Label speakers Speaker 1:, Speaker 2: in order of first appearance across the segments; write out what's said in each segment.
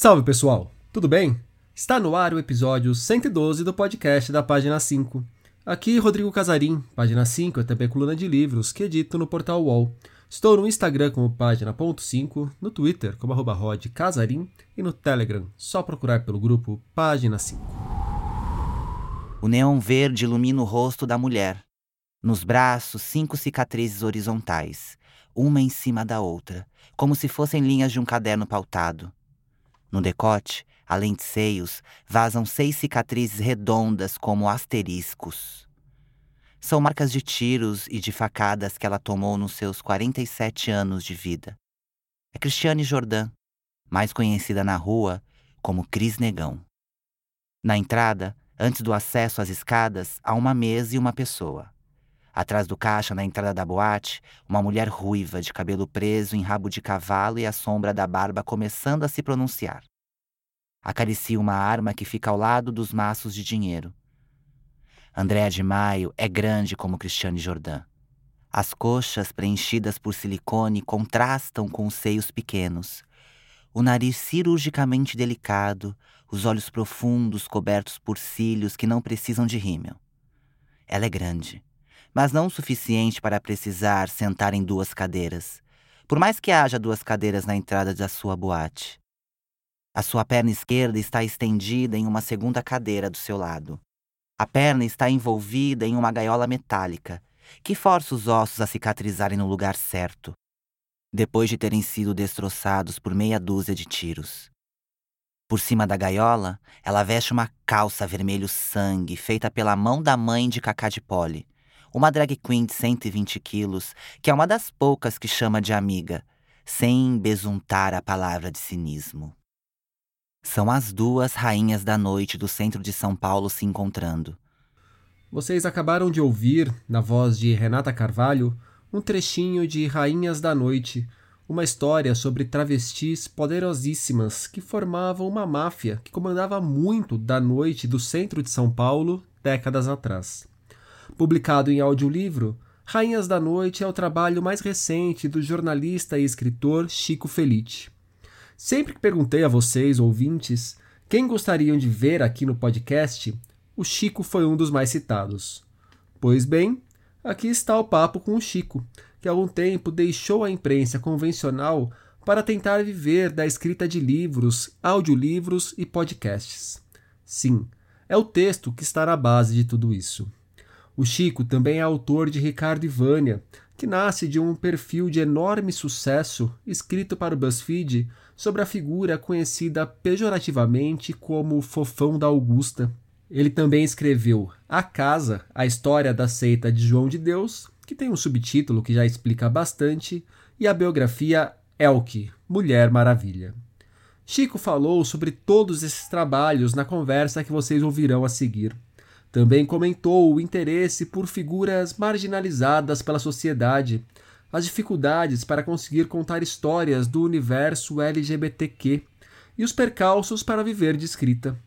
Speaker 1: Salve pessoal, tudo bem? Está no ar o episódio 112 do podcast da página 5. Aqui Rodrigo Casarim, página 5 é também coluna de livros que edito no portal UOL. Estou no Instagram como página.5, no Twitter como arroba Casarim e no Telegram, só procurar pelo grupo Página 5.
Speaker 2: O neon verde ilumina o rosto da mulher. Nos braços, cinco cicatrizes horizontais, uma em cima da outra, como se fossem linhas de um caderno pautado. No decote, além de seios, vazam seis cicatrizes redondas como asteriscos. São marcas de tiros e de facadas que ela tomou nos seus 47 anos de vida. É Cristiane Jordan, mais conhecida na rua como Cris Negão. Na entrada, antes do acesso às escadas, há uma mesa e uma pessoa. Atrás do caixa, na entrada da boate, uma mulher ruiva, de cabelo preso em rabo de cavalo e a sombra da barba começando a se pronunciar. Acaricia uma arma que fica ao lado dos maços de dinheiro. Andréa de Maio é grande como Cristiane Jordan. As coxas preenchidas por silicone contrastam com os seios pequenos. O nariz cirurgicamente delicado, os olhos profundos cobertos por cílios que não precisam de rímel. Ela é grande mas não o suficiente para precisar sentar em duas cadeiras, por mais que haja duas cadeiras na entrada da sua boate. A sua perna esquerda está estendida em uma segunda cadeira do seu lado. A perna está envolvida em uma gaiola metálica, que força os ossos a cicatrizarem no lugar certo, depois de terem sido destroçados por meia dúzia de tiros. Por cima da gaiola, ela veste uma calça vermelho sangue feita pela mão da mãe de Cacá de Pole, uma drag queen de 120 quilos, que é uma das poucas que chama de amiga, sem besuntar a palavra de cinismo. São as duas rainhas da noite do centro de São Paulo se encontrando.
Speaker 1: Vocês acabaram de ouvir, na voz de Renata Carvalho, um trechinho de Rainhas da Noite, uma história sobre travestis poderosíssimas que formavam uma máfia que comandava muito da noite do centro de São Paulo décadas atrás. Publicado em audiolivro, Rainhas da Noite é o trabalho mais recente do jornalista e escritor Chico Felice. Sempre que perguntei a vocês, ouvintes, quem gostariam de ver aqui no podcast, o Chico foi um dos mais citados. Pois bem, aqui está o papo com o Chico, que há algum tempo deixou a imprensa convencional para tentar viver da escrita de livros, audiolivros e podcasts. Sim, é o texto que está na base de tudo isso. O Chico também é autor de Ricardo e Vânia, que nasce de um perfil de enorme sucesso escrito para o BuzzFeed sobre a figura conhecida pejorativamente como Fofão da Augusta. Ele também escreveu A Casa, a história da seita de João de Deus, que tem um subtítulo que já explica bastante, e a biografia Elke, Mulher Maravilha. Chico falou sobre todos esses trabalhos na conversa que vocês ouvirão a seguir. Também comentou o interesse por figuras marginalizadas pela sociedade, as dificuldades para conseguir contar histórias do universo LGBTQ e os percalços para viver de escrita.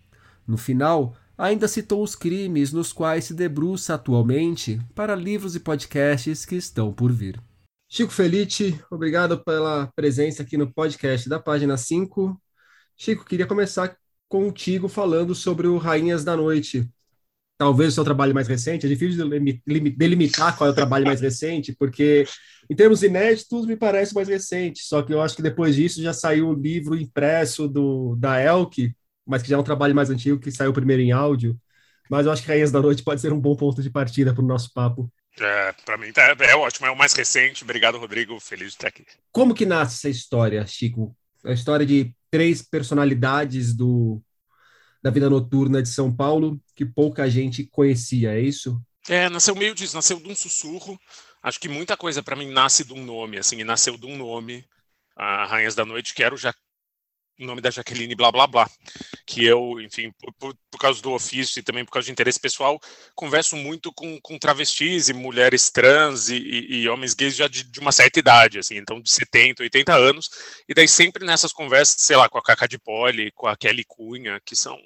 Speaker 1: No final, ainda citou os crimes nos quais se debruça atualmente para livros e podcasts que estão por vir. Chico Felice, obrigado pela presença aqui no podcast da página 5. Chico, queria começar contigo falando sobre o Rainhas da Noite, talvez o seu trabalho mais recente, é difícil delimitar qual é o trabalho mais recente, porque em termos inéditos me parece mais recente, só que eu acho que depois disso já saiu o livro impresso do, da Elk, mas que já é um trabalho mais antigo, que saiu primeiro em áudio, mas eu acho que Rainhas da Noite pode ser um bom ponto de partida para o nosso papo.
Speaker 3: É, para mim tá, é ótimo, é o mais recente. Obrigado, Rodrigo. Feliz de estar aqui.
Speaker 1: Como que nasce essa história, Chico? A história de três personalidades do da vida noturna de São Paulo que pouca gente conhecia, é isso?
Speaker 3: É, nasceu meio disso, nasceu de um sussurro. Acho que muita coisa para mim nasce de um nome, assim, nasceu de um nome, a Rainhas da Noite, que era o o nome da Jaqueline blá blá blá, que eu, enfim, por, por, causa do ofício e também por causa de interesse pessoal, converso muito com, com travestis e mulheres trans e, e, e homens gays já de, de, uma certa idade, assim, então de 70, 80 anos, e daí sempre nessas conversas, sei lá, com a Cacá de Poli, com a Kelly Cunha, que são,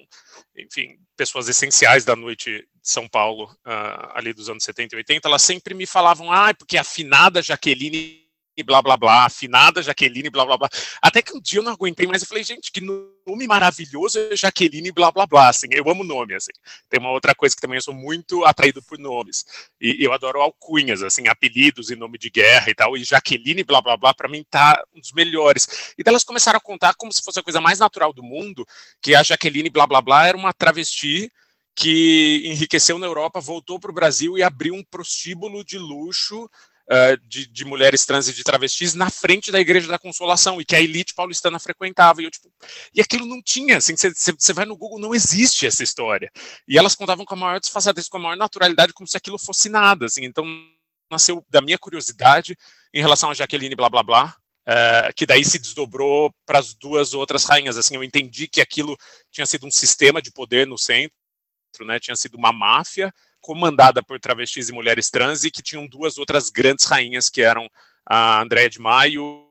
Speaker 3: enfim, pessoas essenciais da noite de São Paulo, uh, ali dos anos 70 e 80, elas sempre me falavam, ah, porque a afinada Jaqueline blá blá blá, afinada Jaqueline, blá blá blá. Até que um dia eu não aguentei mais, eu falei, gente, que nome maravilhoso é Jaqueline, blá blá blá, assim, eu amo nome, assim. Tem uma outra coisa que também eu sou muito atraído por nomes, e eu adoro alcunhas, assim, apelidos e nome de guerra e tal, e Jaqueline, blá blá blá, pra mim tá um dos melhores. E elas começaram a contar como se fosse a coisa mais natural do mundo, que a Jaqueline, blá blá blá, era uma travesti que enriqueceu na Europa, voltou para o Brasil e abriu um prostíbulo de luxo uh, de, de, mulheres trans e de travestis na frente da Igreja da Consolação e que a elite paulistana frequentava. E, eu, tipo, e aquilo não tinha, assim, você vai no Google, não existe essa história. E elas contavam com a maior desfaçatez, com a maior naturalidade, como se aquilo fosse nada. Assim, então, nasceu da minha curiosidade em relação a Jaqueline blá blá blá, Uh, que daí se desdobrou para as duas outras rainhas. Assim, eu entendi que aquilo tinha sido um sistema de poder no centro, né? Tinha sido uma máfia comandada por travestis e mulheres trans e que tinham duas outras grandes rainhas, que eram a Andréa de Maio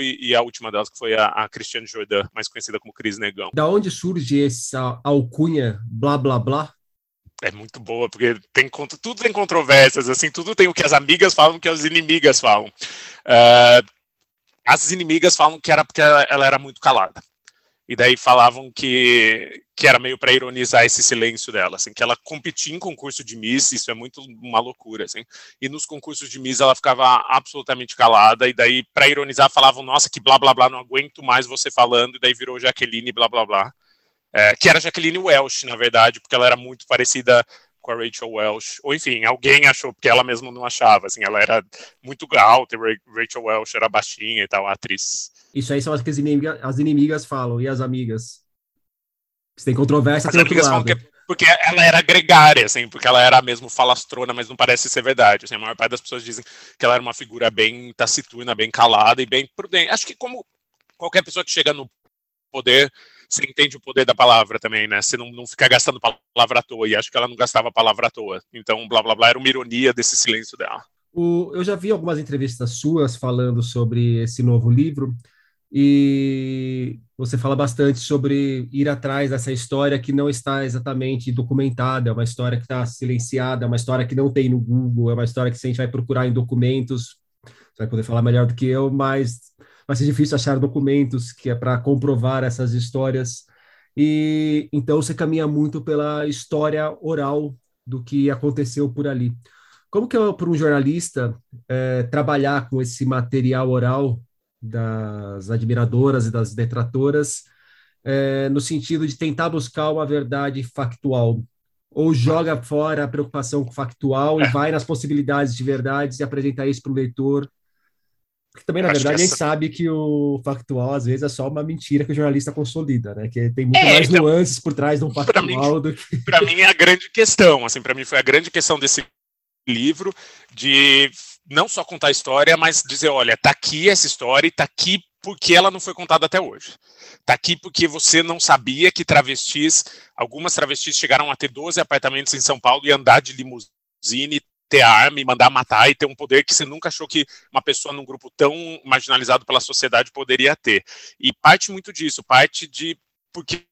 Speaker 3: e, a última delas, que foi a, a Cristiane Jordan, mais conhecida como Cris Negão.
Speaker 1: Da onde surge essa alcunha blá blá blá?
Speaker 3: É muito boa, porque tem tudo tem controvérsias, assim, tudo tem o que as amigas falam, o que as inimigas falam. Uh, as inimigas falam que era porque ela, ela era muito calada e daí falavam que, que era meio para ironizar esse silêncio dela, assim, que ela competia em concurso de Miss, isso é muito uma loucura, assim, e nos concursos de Miss ela ficava absolutamente calada, e daí para ironizar falavam, nossa, que blá blá blá, não aguento mais você falando, e daí virou Jaqueline blá blá blá, é, que era Jaqueline Welsh, na verdade, porque ela era muito parecida com a Rachel Welsh, ou enfim, alguém achou, porque ela mesma não achava, assim, ela era muito alta, Rachel Welsh era baixinha e tal, a atriz.
Speaker 1: Isso aí são as que as inimigas, as inimigas falam, e as amigas? Se tem controvérsia, as outro lado.
Speaker 3: Que, porque ela era gregária, assim, porque ela era mesmo falastrona, mas não parece ser verdade. Assim, a maior parte das pessoas dizem que ela era uma figura bem taciturna, bem calada e bem prudente. Acho que como qualquer pessoa que chega no poder, você entende o poder da palavra também, né? Você não, não fica gastando palavra à toa, e acho que ela não gastava palavra à toa. Então, blá blá blá era uma ironia desse silêncio dela.
Speaker 1: O, eu já vi algumas entrevistas suas falando sobre esse novo livro, e você fala bastante sobre ir atrás dessa história que não está exatamente documentada, é uma história que está silenciada, é uma história que não tem no Google, é uma história que a gente vai procurar em documentos, você vai poder falar melhor do que eu, mas vai ser difícil achar documentos que é para comprovar essas histórias. E então você caminha muito pela história oral do que aconteceu por ali. Como que é para um jornalista é, trabalhar com esse material oral das admiradoras e das detratoras, é, no sentido de tentar buscar uma verdade factual, ou joga fora a preocupação factual e é. vai nas possibilidades de verdades e apresenta isso para o leitor. Porque também, na Acho verdade, essa... a gente sabe que o factual, às vezes, é só uma mentira que o jornalista consolida, né? Que tem muito é, mais então, nuances por trás de um factual
Speaker 3: mim,
Speaker 1: do que...
Speaker 3: Para mim, é a grande questão, assim, para mim foi a grande questão desse livro, de não só contar a história, mas dizer, olha, tá aqui essa história e tá aqui porque ela não foi contada até hoje. Tá aqui porque você não sabia que travestis, algumas travestis chegaram a ter 12 apartamentos em São Paulo e andar de limusine, ter arma e mandar matar e ter um poder que você nunca achou que uma pessoa num grupo tão marginalizado pela sociedade poderia ter. E parte muito disso, parte de porque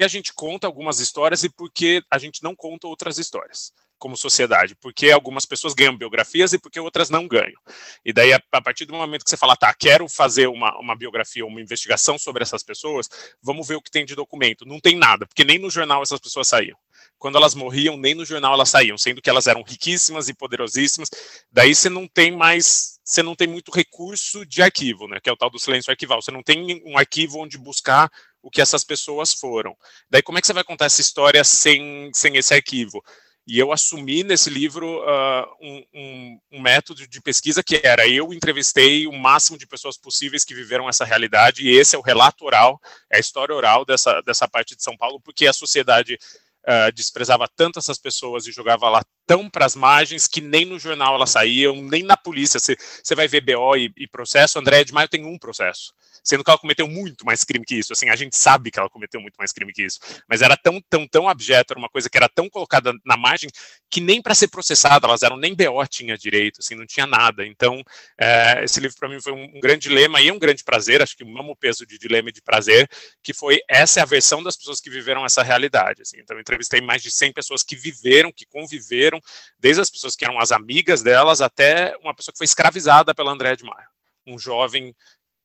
Speaker 3: a gente conta algumas histórias e porque a gente não conta outras histórias como sociedade, porque algumas pessoas ganham biografias e porque outras não ganham. E daí, a, a partir do momento que você fala, tá, quero fazer uma, uma biografia, uma investigação sobre essas pessoas, vamos ver o que tem de documento. Não tem nada, porque nem no jornal essas pessoas saíam. Quando elas morriam, nem no jornal elas saíam, sendo que elas eram riquíssimas e poderosíssimas. Daí você não tem mais, você não tem muito recurso de arquivo, né? Que é o tal do silêncio arquival. Você não tem um arquivo onde buscar o que essas pessoas foram. Daí como é que você vai contar essa história sem, sem esse arquivo? E eu assumi nesse livro uh, um, um, um, método de pesquisa que era eu entrevistei o máximo de pessoas possíveis que viveram essa realidade, e esse é o relato oral, é a história oral dessa, dessa parte de São Paulo, porque a sociedade uh, desprezava tanto essas pessoas e jogava lá tão para as margens que nem no jornal elas saíam, nem na polícia. Você vai ver BO e, e processo, André de Maio tem um processo sendo que ela cometeu muito mais crime que isso. Assim, a gente sabe que ela cometeu muito mais crime que isso, mas era tão, tão, tão abjeto, era uma coisa que era tão colocada na margem que nem para ser processada elas eram, nem BO tinha direito, assim, não tinha nada. Então, é, esse livro para mim foi um, um, grande dilema e um grande prazer, acho que o mesmo peso de dilema e de prazer, que foi essa é a versão das pessoas que viveram essa realidade. Assim. Então, entrevistei mais de 100 pessoas que viveram, que conviveram, desde as pessoas que eram as amigas delas até uma pessoa que foi escravizada pela Andréa de Maio um jovem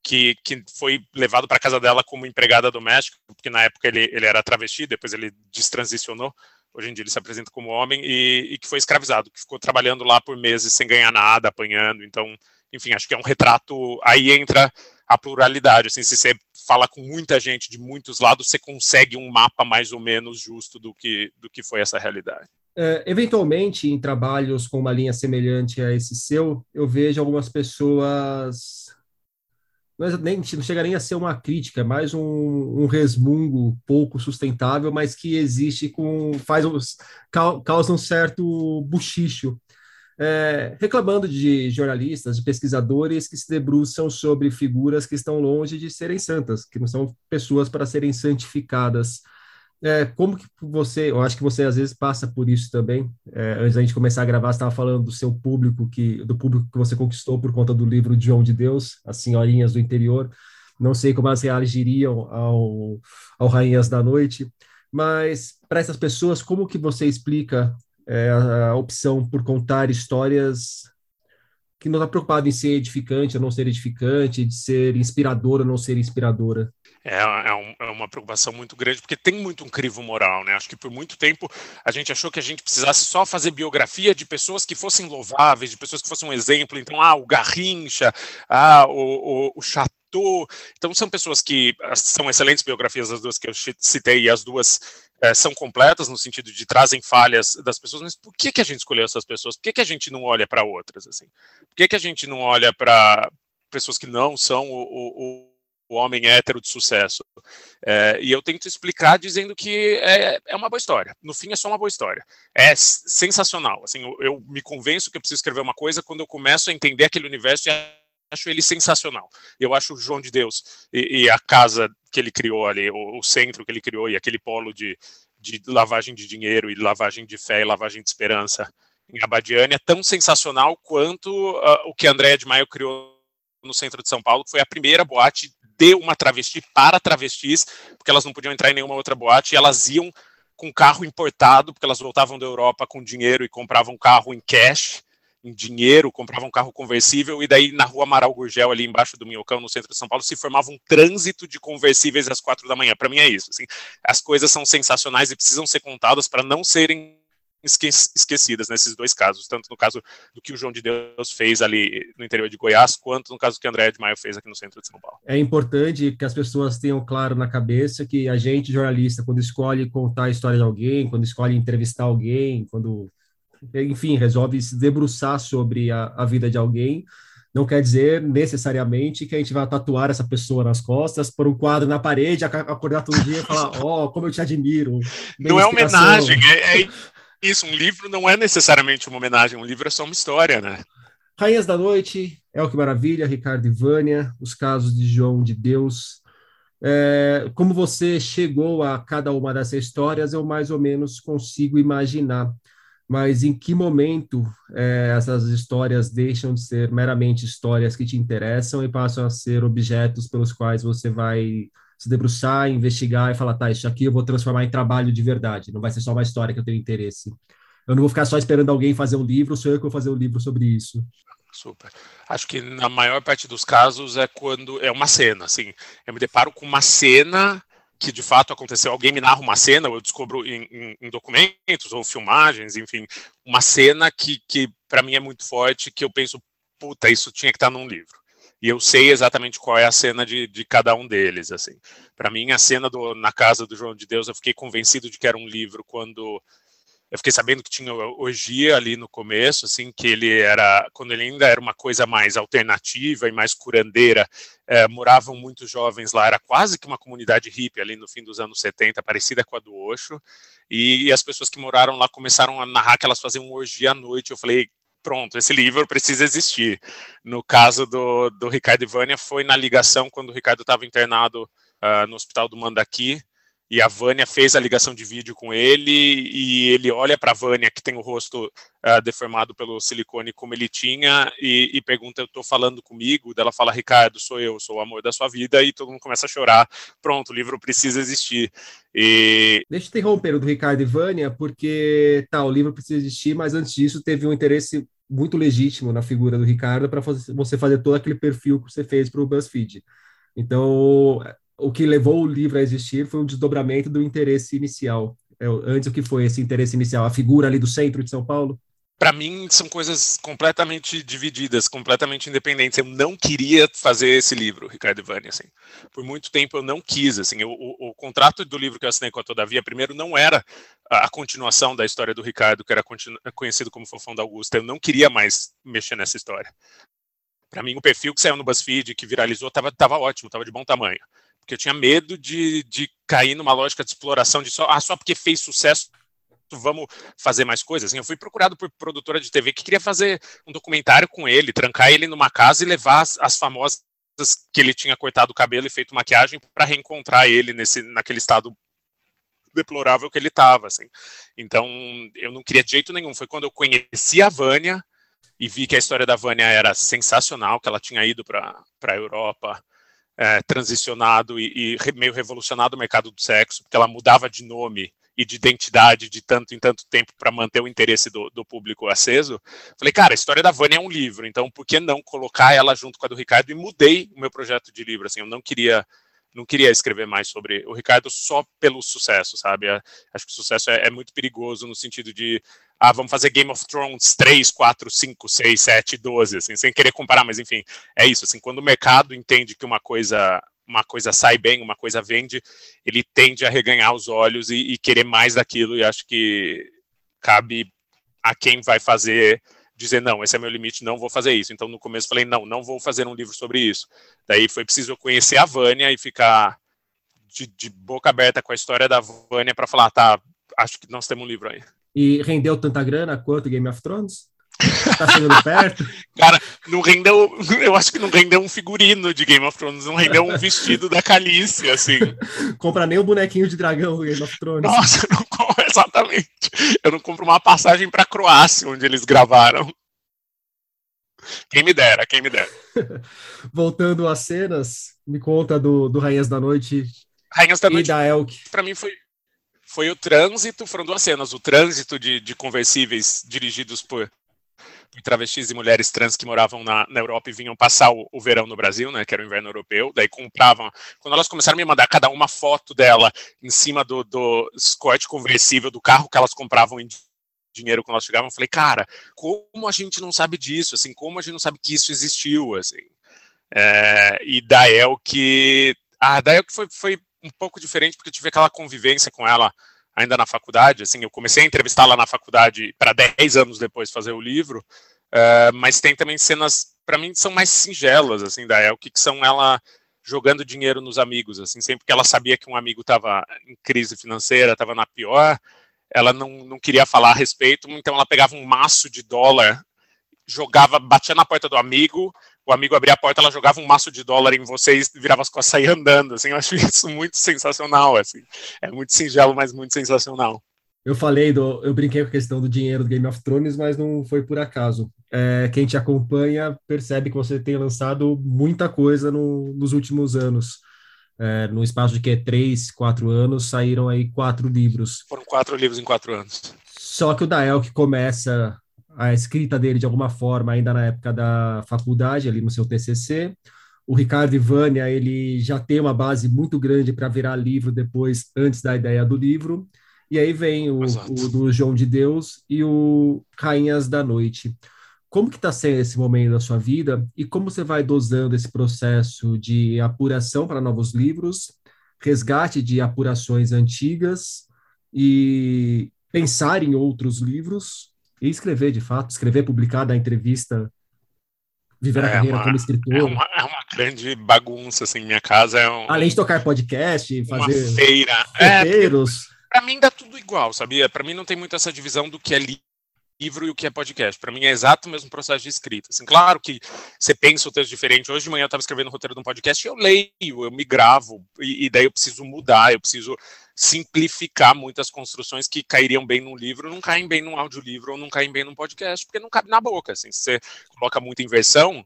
Speaker 3: que, que foi levado para casa dela como empregada doméstica, porque na época ele, ele era travesti, depois ele destransicionou, hoje em dia ele se apresenta como homem, e, e que foi escravizado, que ficou trabalhando lá por meses sem ganhar nada, apanhando, então, enfim, acho que é um retrato, aí entra a pluralidade, assim, se você fala com muita gente de muitos lados, você consegue um mapa mais ou menos justo do que, do que foi essa realidade.
Speaker 1: É, eventualmente, em trabalhos com uma linha semelhante a esse seu, eu vejo algumas pessoas não, nem, não chega nem a ser uma crítica, é mais um, um resmungo pouco sustentável, mas que existe com faz causa um certo buchicho, é, reclamando de jornalistas, de pesquisadores que se debruçam sobre figuras que estão longe de serem santas, que não são pessoas para serem santificadas. É, como que você, eu acho que você às vezes passa por isso também. É, antes da gente começar a gravar, você estava falando do seu público, que, do público que você conquistou por conta do livro João de Deus, As Senhorinhas do Interior. Não sei como elas reagiriam ao, ao Rainhas da Noite, mas para essas pessoas, como que você explica é, a, a opção por contar histórias que não está preocupado em ser edificante ou não ser edificante, de ser inspiradora ou não ser inspiradora?
Speaker 3: É, é, um, é, uma preocupação muito grande, porque tem muito um crivo moral, né? Acho que por muito tempo a gente achou que a gente precisasse só fazer biografia de pessoas que fossem louváveis, de pessoas que fossem um exemplo. Então, ah, o Garrincha, ah, o, o, o Chateau. Então, são pessoas que ah, são excelentes biografias, as duas que eu citei, e as duas é, são completas no sentido de trazem falhas das pessoas, mas por que, que a gente escolheu essas pessoas? Por que, que a gente não olha para outras? Assim? Por que, que a gente não olha para pessoas que não são o, o o homem hétero de sucesso. É, e eu tento explicar dizendo que é, é, uma boa história. No fim, é só uma boa história. É sensacional. Assim, eu, eu, me convenço que eu preciso escrever uma coisa quando eu começo a entender aquele universo e acho ele sensacional. Eu acho o João de Deus e, e a casa que ele criou ali, o, o, centro que ele criou e aquele polo de, de lavagem de dinheiro e lavagem de fé e lavagem de esperança em Abadiane é tão sensacional quanto uh, o que André de Maio criou no centro de São Paulo, que foi a primeira boate de uma travesti para travestis, porque elas não podiam entrar em nenhuma outra boate, e elas iam com carro importado, porque elas voltavam da Europa com dinheiro e compravam carro em cash, em dinheiro, compravam carro conversível, e daí na rua Amaral Gurgel, ali embaixo do Minhocão, no centro de São Paulo, se formava um trânsito de conversíveis às quatro da manhã. Para mim é isso. Assim, as coisas são sensacionais e precisam ser contadas para não serem esquecidas nesses dois casos, tanto no caso do que o João de Deus fez ali no interior de Goiás, quanto no caso do que o André de Maio fez aqui no centro de São Paulo.
Speaker 1: É importante que as pessoas tenham claro na cabeça que a gente, jornalista, quando escolhe contar a história de alguém, quando escolhe entrevistar alguém, quando, enfim, resolve se debruçar sobre a, a vida de alguém, não quer dizer necessariamente que a gente vai tatuar essa pessoa nas costas, por um quadro na parede, acordar todo dia e falar: Ó, oh, como eu te admiro.
Speaker 3: Não é homenagem, é, é, isso, um livro não é necessariamente uma homenagem, um livro é só uma história, né?
Speaker 1: Rainhas da Noite, El Que Maravilha, Ricardo e Vânia, Os Casos de João de Deus. É, como você chegou a cada uma dessas histórias, eu mais ou menos consigo imaginar. Mas em que momento é, essas histórias deixam de ser meramente histórias que te interessam e passam a ser objetos pelos quais você vai se debruçar, investigar e falar, tá, isso aqui eu vou transformar em trabalho de verdade, não vai ser só uma história que eu tenho interesse. Eu não vou ficar só esperando alguém fazer um livro, sou eu que vou fazer um livro sobre isso.
Speaker 3: Super. Acho que na maior parte dos casos é quando é uma cena, assim, eu me deparo com uma cena que de fato aconteceu, alguém me narra uma cena, eu descubro em, em, em documentos ou filmagens, enfim, uma cena que, que para mim é muito forte, que eu penso, puta, isso tinha que estar num livro e eu sei exatamente qual é a cena de, de cada um deles, assim. Para mim, a cena do, na casa do João de Deus, eu fiquei convencido de que era um livro quando eu fiquei sabendo que tinha orgia ali no começo, assim, que ele era, quando ele ainda era uma coisa mais alternativa e mais curandeira, é, moravam muitos jovens lá, era quase que uma comunidade hippie ali no fim dos anos 70, parecida com a do Osho, e, e as pessoas que moraram lá começaram a narrar que elas faziam orgia à noite, eu falei, pronto, esse livro precisa existir. No caso do, do Ricardo Ivânia, foi na ligação quando o Ricardo estava internado uh, no hospital do Mandaqui, e a Vânia fez a ligação de vídeo com ele, e ele olha para a Vânia, que tem o rosto uh, deformado pelo silicone como ele tinha, e, e pergunta, eu estou falando comigo? Ela fala, Ricardo, sou eu, sou o amor da sua vida, e todo mundo começa a chorar. Pronto, o livro precisa existir. E...
Speaker 1: Deixa eu interromper o do Ricardo e Vânia, porque tá, o livro precisa existir, mas antes disso teve um interesse muito legítimo na figura do Ricardo para você fazer todo aquele perfil que você fez para o BuzzFeed. Então, o que levou o livro a existir foi um desdobramento do interesse inicial. É, antes, o que foi esse interesse inicial? A figura ali do centro de São Paulo?
Speaker 3: Para mim são coisas completamente divididas, completamente independentes. Eu não queria fazer esse livro, Ricardo Ivani, assim. Por muito tempo eu não quis, assim. Eu, o, o, contrato do livro que eu assinei com a Todavia, primeiro, não era a, continuação da história do Ricardo, que era conhecido como Fofão da Augusta. Eu não queria mais mexer nessa história. Para mim, o perfil que saiu no BuzzFeed, que viralizou, estava tava ótimo, estava de bom tamanho. Porque eu tinha medo de, de cair numa lógica de exploração de só, ah, só porque fez sucesso vamos fazer mais coisas. Assim, eu fui procurado por produtora de TV que queria fazer um documentário com ele, trancar ele numa casa e levar as, as famosas que ele tinha cortado o cabelo e feito maquiagem para reencontrar ele nesse, naquele estado deplorável que ele estava. Assim. Então, eu não queria de jeito nenhum. Foi quando eu conheci a Vânia e vi que a história da Vânia era sensacional, que ela tinha ido para a Europa. É, transicionado e, e meio revolucionado o mercado do sexo, porque ela mudava de nome e de identidade de tanto em tanto tempo para manter o interesse do, do, público aceso. Falei, cara, a história da Vânia é um livro, então por que não colocar ela junto com a do Ricardo? E mudei o meu projeto de livro, assim, eu não queria não queria escrever mais sobre o Ricardo só pelo sucesso, sabe? Acho que o sucesso é, é, muito perigoso no sentido de, ah, vamos fazer Game of Thrones 3, 4, 5, 6, 7, 12, assim, sem querer comparar, mas enfim, é isso, assim, quando o mercado entende que uma coisa uma coisa sai bem, uma coisa vende, ele tende a reganhar os olhos e, e querer mais daquilo, e acho que cabe a quem vai fazer dizer não, esse é meu limite, não vou fazer isso. Então no começo falei não, não vou fazer um livro sobre isso. Daí foi preciso conhecer a Vânia e ficar de, de boca aberta com a história da Vânia para falar, tá, acho que nós temos um livro aí.
Speaker 1: E rendeu tanta grana quanto Game of Thrones? Tá chegando perto?
Speaker 3: Cara, não rendeu. Eu acho que não rendeu um figurino de Game of Thrones, não rendeu um vestido da Calice, assim.
Speaker 1: Compra nem o um bonequinho de dragão do Game of Thrones.
Speaker 3: Nossa, não exatamente. Eu não compro uma passagem pra Croácia, onde eles gravaram. Quem me dera, quem me dera.
Speaker 1: Voltando às cenas, me conta do, do Rainhas da Noite.
Speaker 3: Rainhas da Noite.
Speaker 1: E da Elk.
Speaker 3: Pra mim foi, foi o trânsito, foram duas cenas. O trânsito de, de conversíveis dirigidos por travestis e mulheres trans que moravam na, na Europa e vinham passar o, o, verão no Brasil, né, que era o inverno europeu, daí compravam, quando elas começaram a me mandar cada uma foto dela em cima do, do conversível do carro que elas compravam em dinheiro quando elas chegavam, eu falei, cara, como a gente não sabe disso, assim, como a gente não sabe que isso existiu, assim, é, e da El que, ah, da El que foi, foi um pouco diferente, porque eu tive aquela convivência com ela ainda na faculdade, assim, eu comecei a entrevistá-la na faculdade para 10 anos depois de fazer o livro, uh, mas tem também cenas, para mim, são mais singelas, assim, da Elke, que são ela jogando dinheiro nos amigos, assim, sempre que ela sabia que um amigo estava em crise financeira, estava na pior, ela não, não queria falar a respeito, então ela pegava um maço de dólar, jogava, batia na porta do amigo, o amigo abria a porta, ela jogava um maço de dólar em você e virava as costas e saía andando, assim, eu acho isso muito sensacional, assim, é muito singelo, mas muito sensacional.
Speaker 1: Eu falei, do, eu brinquei com a questão do dinheiro do Game of Thrones, mas não foi por acaso. É, quem te acompanha percebe que você tem lançado muita coisa no, nos últimos anos. É, no espaço de que três, quatro anos, saíram aí quatro livros.
Speaker 3: Foram quatro livros em quatro anos.
Speaker 1: Só que o Dael que começa a escrita dele de alguma forma ainda na época da faculdade, ali no seu TCC. O Ricardo Ivânia, ele já tem uma base muito grande para virar livro depois, antes da ideia do livro. E aí vem o, o, do João de Deus e o Rainhas da Noite. Como que está sendo esse momento da sua vida e como você vai dosando esse processo de apuração para novos livros, resgate de apurações antigas e pensar em outros livros e escrever, de fato, escrever, publicar, dar entrevista, viver a é carreira
Speaker 3: uma,
Speaker 1: como escritor. É
Speaker 3: uma, é uma, grande bagunça, assim, minha casa é um...
Speaker 1: Além de tocar podcast, fazer...
Speaker 3: Uma feira.
Speaker 1: Roteiros.
Speaker 3: É, pra mim dá tudo igual, sabia? Para mim não tem muito essa divisão do que é livro e o que é podcast. Para mim é exato o mesmo processo de escrita. Assim, claro que você pensa o texto diferente. Hoje de manhã eu estava escrevendo o roteiro de um podcast e eu leio, eu me gravo, e, e, daí eu preciso mudar, eu preciso simplificar muitas construções que cairiam bem num livro, não caem bem num audiolivro ou não caem bem num podcast, porque não cabe na boca. Assim, se você coloca muita inversão,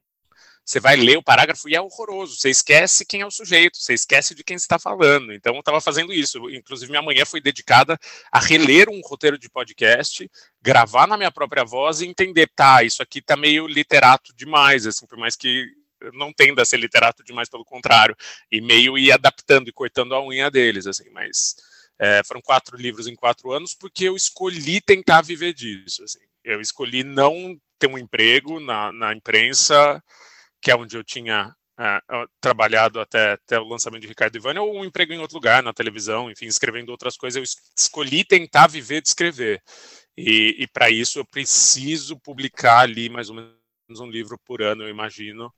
Speaker 3: você vai ler o parágrafo e é horroroso. Você esquece quem é o sujeito, você esquece de quem está falando. Então, eu estava fazendo isso. Inclusive, minha manhã foi dedicada a reler um roteiro de podcast, gravar na minha própria voz e entender, tá, isso aqui tá meio literato demais, assim, por mais que não tenda a ser literato demais, pelo contrário, e meio ir adaptando e cortando a unha deles, assim, mas é, foram quatro livros em quatro anos porque eu escolhi tentar viver disso, assim. Eu escolhi não ter um emprego na, na imprensa, que é onde eu tinha é, trabalhado até, até o lançamento de Ricardo Ivani, ou um emprego em outro lugar, na televisão, enfim, escrevendo outras coisas. Eu escolhi tentar viver de escrever. E, e para isso eu preciso publicar ali mais ou menos um livro por ano, eu imagino.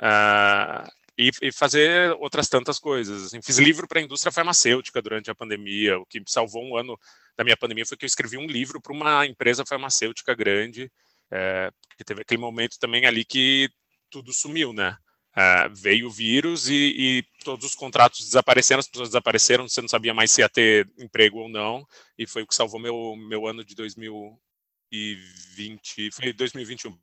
Speaker 3: Uh, e, e, fazer outras tantas coisas. Assim, fiz livro para a indústria farmacêutica durante a pandemia. O que salvou um ano da minha pandemia foi que eu escrevi um livro para uma empresa farmacêutica grande, é, porque teve aquele momento também ali que tudo sumiu, né? É, veio o vírus e, e, todos os contratos desapareceram, as pessoas desapareceram, você não sabia mais se ia ter emprego ou não, e foi o que salvou meu, meu ano de 2020, foi 2021,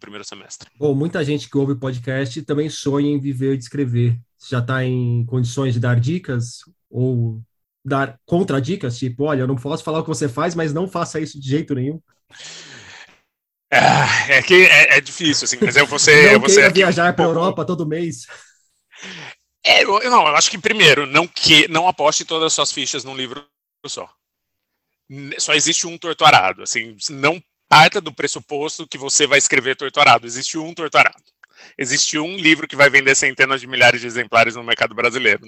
Speaker 3: primeiro semestre.
Speaker 1: Bom, muita gente que ouve podcast também sonha em viver de escrever. Você já está em condições de dar dicas ou dar contradicas, tipo, olha, eu não posso falar o que você faz, mas não faça isso de jeito nenhum.
Speaker 3: É, é que é, é, difícil, assim, mas eu vou ser.
Speaker 1: não eu viajar para a Europa todo mês.
Speaker 3: É, eu, não, eu acho que primeiro, não que não aposte todas as suas fichas num livro só. Só existe um torturado, assim, não parta do pressuposto que você vai escrever torturado. Existe um torturado. Existe um livro que vai vender centenas de milhares de exemplares no mercado brasileiro.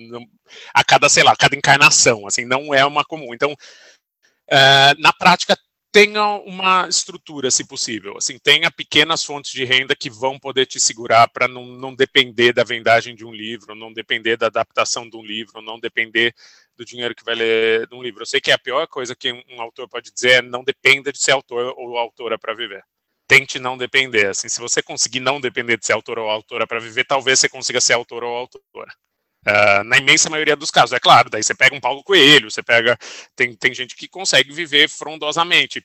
Speaker 3: A cada, sei lá, a cada encarnação. Assim, não é uma comum. Então, uh, na prática, tenha uma estrutura, se possível. Assim, tenha pequenas fontes de renda que vão poder te segurar para não, não depender da vendagem de um livro, não depender da adaptação de um livro, não depender do dinheiro que vai ler de um livro. Eu sei que é a pior coisa que um autor pode dizer é não dependa de ser autor ou autora para viver. Tente não depender. Assim, se você conseguir não depender de ser autor ou autora para viver, talvez você consiga ser autor ou autora. Uh, na imensa maioria dos casos, é claro, daí você pega um Paulo Coelho, você pega. Tem, tem gente que consegue viver frondosamente.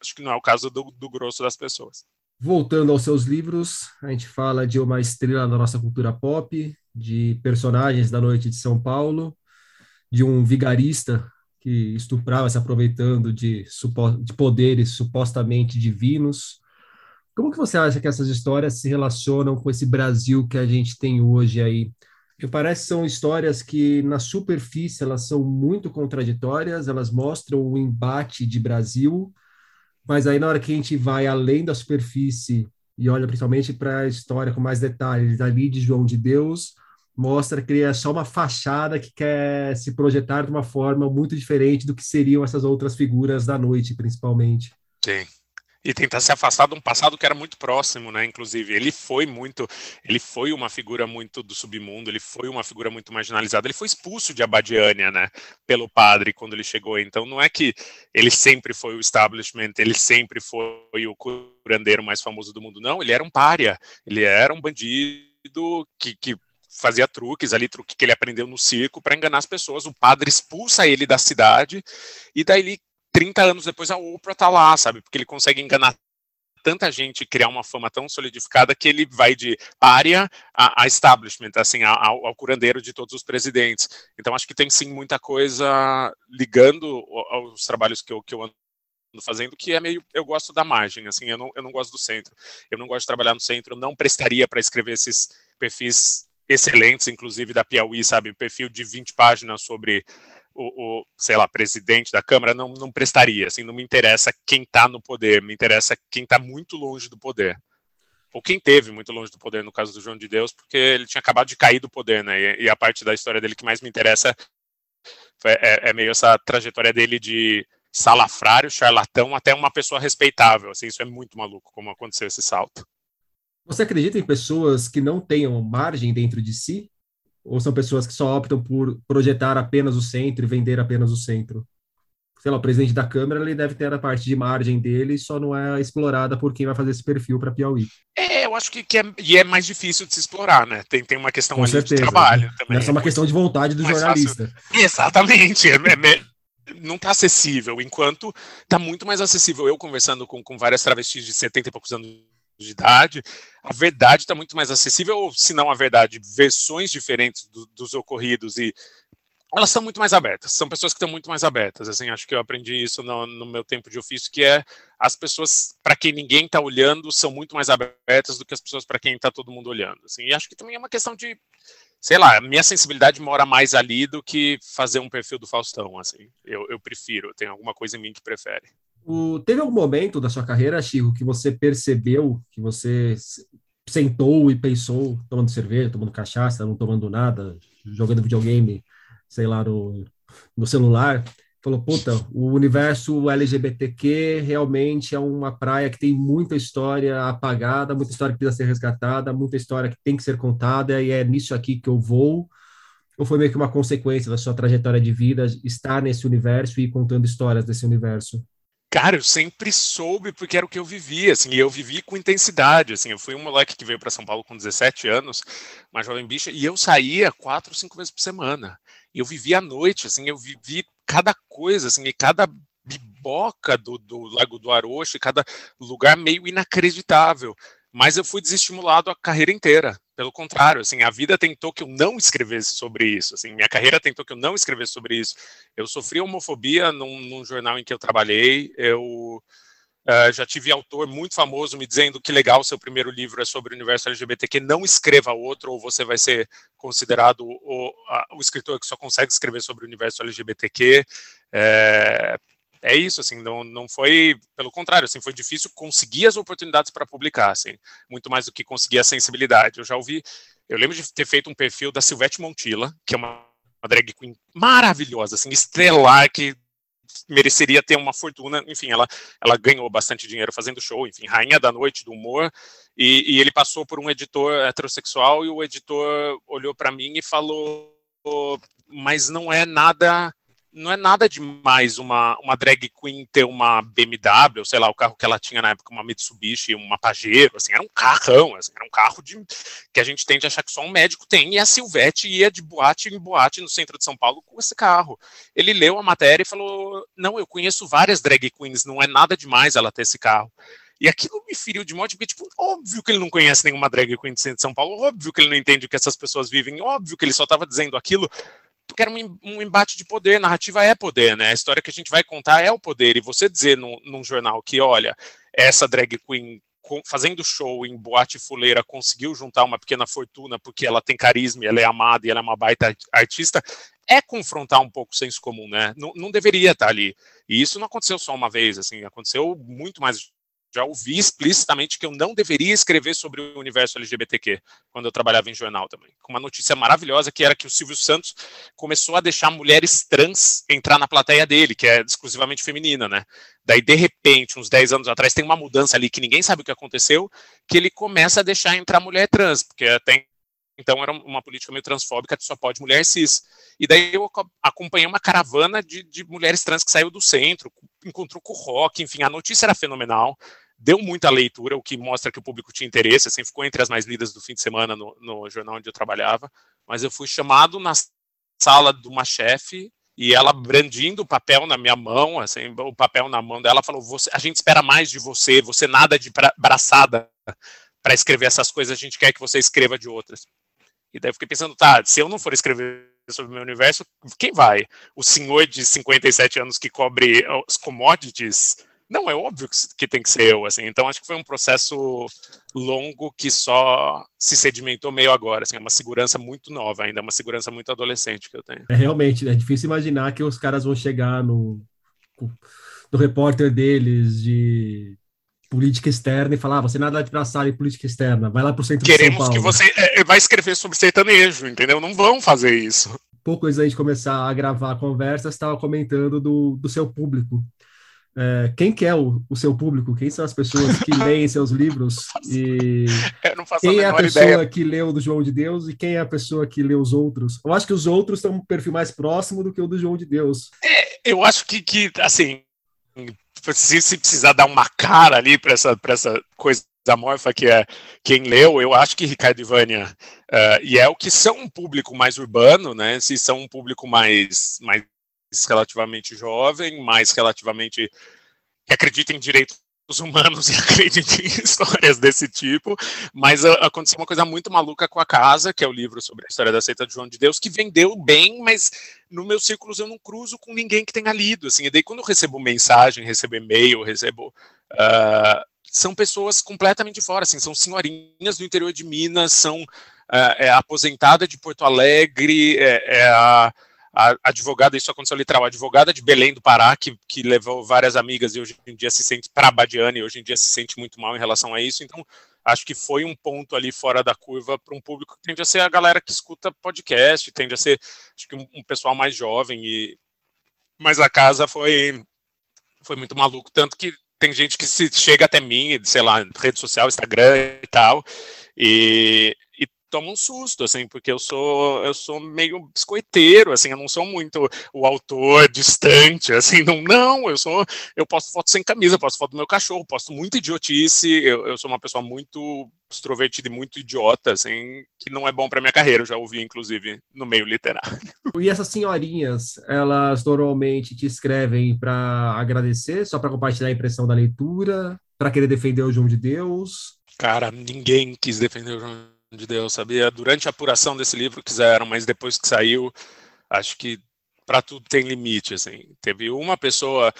Speaker 3: Acho que não é o caso do, do grosso das pessoas.
Speaker 1: Voltando aos seus livros, a gente fala de uma estrela da nossa cultura pop, de personagens da noite de São Paulo, de um vigarista que estuprava se aproveitando de, de poderes supostamente divinos. Como que você acha que essas histórias se relacionam com esse Brasil que a gente tem hoje aí? Me parece que são histórias que, na superfície, elas são muito contraditórias, elas mostram o embate de Brasil, mas aí na hora que a gente vai além da superfície e olha principalmente para a história com mais detalhes ali de João de Deus, mostra que é só uma fachada que quer se projetar de uma forma muito diferente do que seriam essas outras figuras da noite, principalmente.
Speaker 3: Sim e tentar se afastar de um passado que era muito próximo, né? Inclusive, ele foi muito, ele foi uma figura muito do submundo, ele foi uma figura muito marginalizada, ele foi expulso de Abadiânia, né? Pelo padre quando ele chegou. Então, não é que ele sempre foi o establishment, ele sempre foi o curandeiro mais famoso do mundo, não. Ele era um pária, ele era um bandido que, que fazia truques ali, truque que ele aprendeu no circo para enganar as pessoas. O padre expulsa ele da cidade e daí ele 30 anos depois a Oprah tá lá, sabe? Porque ele consegue enganar tanta gente criar uma fama tão solidificada que ele vai de área a, a establishment, assim, ao, ao, curandeiro de todos os presidentes. Então acho que tem sim muita coisa ligando aos trabalhos que eu, que eu ando fazendo que é meio eu gosto da margem, assim, eu não, eu não gosto do centro. Eu não gosto de trabalhar no centro, eu não prestaria para escrever esses perfis excelentes, inclusive da Piauí, sabe, perfil de 20 páginas sobre o, o, sei lá, presidente da Câmara, não, não prestaria. Assim, não me interessa quem está no poder, me interessa quem está muito longe do poder. Ou quem teve muito longe do poder, no caso do João de Deus, porque ele tinha acabado de cair do poder, né? E, e a parte da história dele que mais me interessa é, é, é meio essa trajetória dele de salafrário, charlatão, até uma pessoa respeitável. Assim, isso é muito maluco, como aconteceu esse salto.
Speaker 1: Você acredita em pessoas que não tenham margem dentro de si? Ou são pessoas que só optam por projetar apenas o centro e vender apenas o centro? Sei lá, o presidente da Câmara ele deve ter a parte de margem dele, só não é explorada por quem vai fazer esse perfil para Piauí.
Speaker 3: É, eu acho que, que é, e é mais difícil de se explorar, né? Tem, tem uma questão Com certeza, de trabalho
Speaker 1: né? também. Essa é uma questão de vontade do jornalista.
Speaker 3: Fácil. Exatamente. É, é, não está acessível, enquanto está muito mais acessível. Eu conversando com, com várias travestis de 70 e poucos anos de idade, a verdade está muito mais acessível, ou se não a verdade, versões diferentes do, dos ocorridos e elas são muito mais abertas, são pessoas que estão muito mais abertas, assim, acho que eu aprendi isso no, no meu tempo de ofício, que é as pessoas para quem ninguém está olhando são muito mais abertas do que as pessoas para quem está todo mundo olhando, assim, e acho que também é uma questão de, sei lá, minha sensibilidade mora mais ali do que fazer um perfil do Faustão, assim, eu, eu prefiro, tem alguma coisa em mim que prefere.
Speaker 1: O, teve algum momento da sua carreira, Chico, que você percebeu, que você sentou e pensou, tomando cerveja, tomando cachaça, não tomando nada, jogando videogame, sei lá, no, no celular, falou, puta, o universo LGBTQ realmente é uma praia que tem muita história apagada, muita história que precisa ser resgatada, muita história que tem que ser contada, e é nisso aqui que eu vou, ou foi meio que uma consequência da sua trajetória de vida estar nesse universo e contando histórias desse universo?
Speaker 3: Cara, eu sempre soube porque era o que eu vivia, assim, e eu vivi com intensidade, assim, eu fui um moleque que veio para São Paulo com 17 anos, uma jovem bicha, e eu saía quatro, cinco vezes por semana. Eu vivia à noite, assim, eu vivi cada coisa, assim, e cada biboca do, do Lago do Aroche, cada lugar meio inacreditável. Mas eu fui desestimulado a carreira inteira. Pelo contrário, assim, a vida tentou que eu não escrevesse sobre isso. Assim, minha carreira tentou que eu não escrevesse sobre isso. Eu sofri homofobia num, num jornal em que eu trabalhei. Eu uh, já tive autor muito famoso me dizendo que legal, seu primeiro livro é sobre o universo LGBTQ, não escreva outro, ou você vai ser considerado o, a, o escritor que só consegue escrever sobre o universo LGBTQ. É, é isso, assim, não, não foi, pelo contrário, assim, foi difícil conseguir as oportunidades para publicar, assim, muito mais do que conseguir a sensibilidade. Eu já ouvi, eu lembro de ter feito um perfil da Silvete Montilla, que é uma, uma drag queen maravilhosa, assim, estelar, que mereceria ter uma fortuna, enfim, ela, ela ganhou bastante dinheiro fazendo show, enfim, rainha da noite do humor, e, e ele passou por um editor heterossexual e o editor olhou para mim e falou, mas não é nada não é nada demais uma, uma drag queen ter uma BMW, sei lá, o carro que ela tinha na época, uma Mitsubishi, uma Pajero, assim, era um carrão, assim, era um carro de, que a gente tende a achar que só um médico tem, e a Silvete ia de boate em boate no centro de São Paulo com esse carro. Ele leu a matéria e falou, não, eu conheço várias drag queens, não é nada demais ela ter esse carro. E aquilo me feriu de modo porque, tipo, óbvio que ele não conhece nenhuma drag queen de São Paulo, óbvio que ele não entende o que essas pessoas vivem, óbvio que ele só estava dizendo aquilo porque era um, um, embate de poder, narrativa é poder, né? A história que a gente vai contar é o poder, e você dizer num, num jornal que, olha, essa drag queen fazendo show em boate fuleira conseguiu juntar uma pequena fortuna porque ela tem carisma, ela é amada e ela é uma baita artista, é confrontar um pouco o senso comum, né? Não, não deveria estar ali. E isso não aconteceu só uma vez, assim, aconteceu muito mais já ouvi explicitamente que eu não deveria escrever sobre o universo LGBTQ quando eu trabalhava em jornal também. Com uma notícia maravilhosa que era que o Silvio Santos começou a deixar mulheres trans entrar na plateia dele, que é exclusivamente feminina, né? Daí, de repente, uns 10 anos atrás, tem uma mudança ali que ninguém sabe o que aconteceu, que ele começa a deixar entrar mulher trans, porque até então era uma política meio transfóbica que só pode mulher cis. E daí eu acompanhei uma caravana de, de mulheres trans que saiu do centro, encontrou com o rock, enfim, a notícia era fenomenal deu muita leitura, o que mostra que o público tinha interesse, assim, ficou entre as mais lidas do fim de semana no, no jornal onde eu trabalhava, mas eu fui chamado na sala de uma chefe e ela brandindo o papel na minha mão, assim, o papel na mão dela, falou: você, a gente espera mais de você, você nada de braçada para escrever essas coisas, a gente quer que você escreva de outras. E daí eu fiquei pensando, tá, se eu não for escrever sobre o meu universo, quem vai? O senhor de 57 anos que cobre os commodities não, é óbvio que, tem que ser eu, assim. Então acho que foi um processo longo que só se sedimentou meio agora, assim, é uma segurança muito nova ainda, é uma segurança muito adolescente que eu tenho.
Speaker 1: É realmente, é difícil imaginar que os caras vão chegar no, no repórter deles de política externa e falar, ah, você nada de traçar em política externa, vai lá para o centro
Speaker 3: Queremos
Speaker 1: de São
Speaker 3: Paulo. que você é, é, vai escrever sobre sertanejo, entendeu? Não vão fazer isso.
Speaker 1: Pouco antes da gente começar a gravar a conversa, estava comentando do, do seu público. É, quem que é o, o, seu público? Quem são as pessoas que leem seus livros? E quem é a pessoa ideia. que leu do João de Deus e quem é a pessoa que lê os outros? Eu acho que os outros têm um perfil mais próximo do que o do João de Deus.
Speaker 3: É, eu acho que, que assim, se, se precisar dar uma cara ali para essa, essa coisa amorfa que é quem leu, eu acho que Ricardo e Vânia uh, e é o que são um público mais urbano, né? Se são um público mais, mais relativamente jovem, mais relativamente que acredita em direitos os humanos e acredite em histórias desse tipo, mas uh, aconteceu uma coisa muito maluca com a casa, que é o livro sobre a história da seita de João de Deus, que vendeu bem, mas no meus círculos eu não cruzo com ninguém que tenha lido, assim, e daí quando eu recebo mensagem, recebo e-mail, recebo... Uh, são pessoas completamente fora, assim, são senhorinhas do interior de Minas, são uh, é, aposentada de Porto Alegre, é, é a a advogada, isso aconteceu literal, a advogada de Belém do Pará, que, que levou várias amigas e hoje em dia se sente para Badiane, e hoje em dia se sente muito mal em relação a isso. Então, acho que foi um ponto ali fora da curva para um público que tende a ser a galera que escuta podcast, tende a ser, acho que um, um pessoal mais jovem. e Mas a casa foi, foi muito maluco, tanto que tem gente que se chega até mim, sei lá, rede social, Instagram e tal, e, toma um susto, assim, porque eu sou eu sou meio biscoiteiro, assim, eu não sou muito o autor distante, assim, não, não, eu sou, eu posto foto sem camisa, posto foto do meu cachorro, posto muita idiotice, eu, eu sou uma pessoa muito extrovertida e muito idiota, assim, que não é bom para minha carreira, eu já ouvi, inclusive, no meio literário.
Speaker 1: E essas senhorinhas, elas normalmente te escrevem para agradecer, só para compartilhar a impressão da leitura, para querer defender o João de Deus?
Speaker 3: Cara, ninguém quis defender o João de Deus, sabia? Durante a apuração desse livro quiseram, mas depois que saiu, acho que para tudo tem limite, assim. Teve uma pessoa,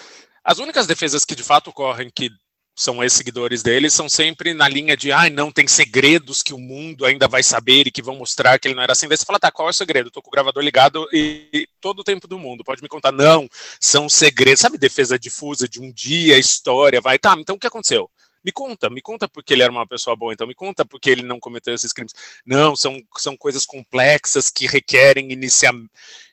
Speaker 3: as únicas defesas que de fato ocorrem que são ex-seguidores dele, são sempre na linha de, ai, ah, não, tem segredos que o mundo ainda vai saber e que vão mostrar que ele não era assim. Daí você fala, tá, qual é o segredo? tô com o gravador ligado e, e todo o tempo do mundo, pode me contar. Não, são segredos, sabe, defesa difusa de um dia, história, vai, tá, então o que aconteceu? Me conta, me conta porque ele era uma pessoa boa, então me conta porque ele não cometeu esses crimes. Não, são, são coisas complexas que requerem inicia,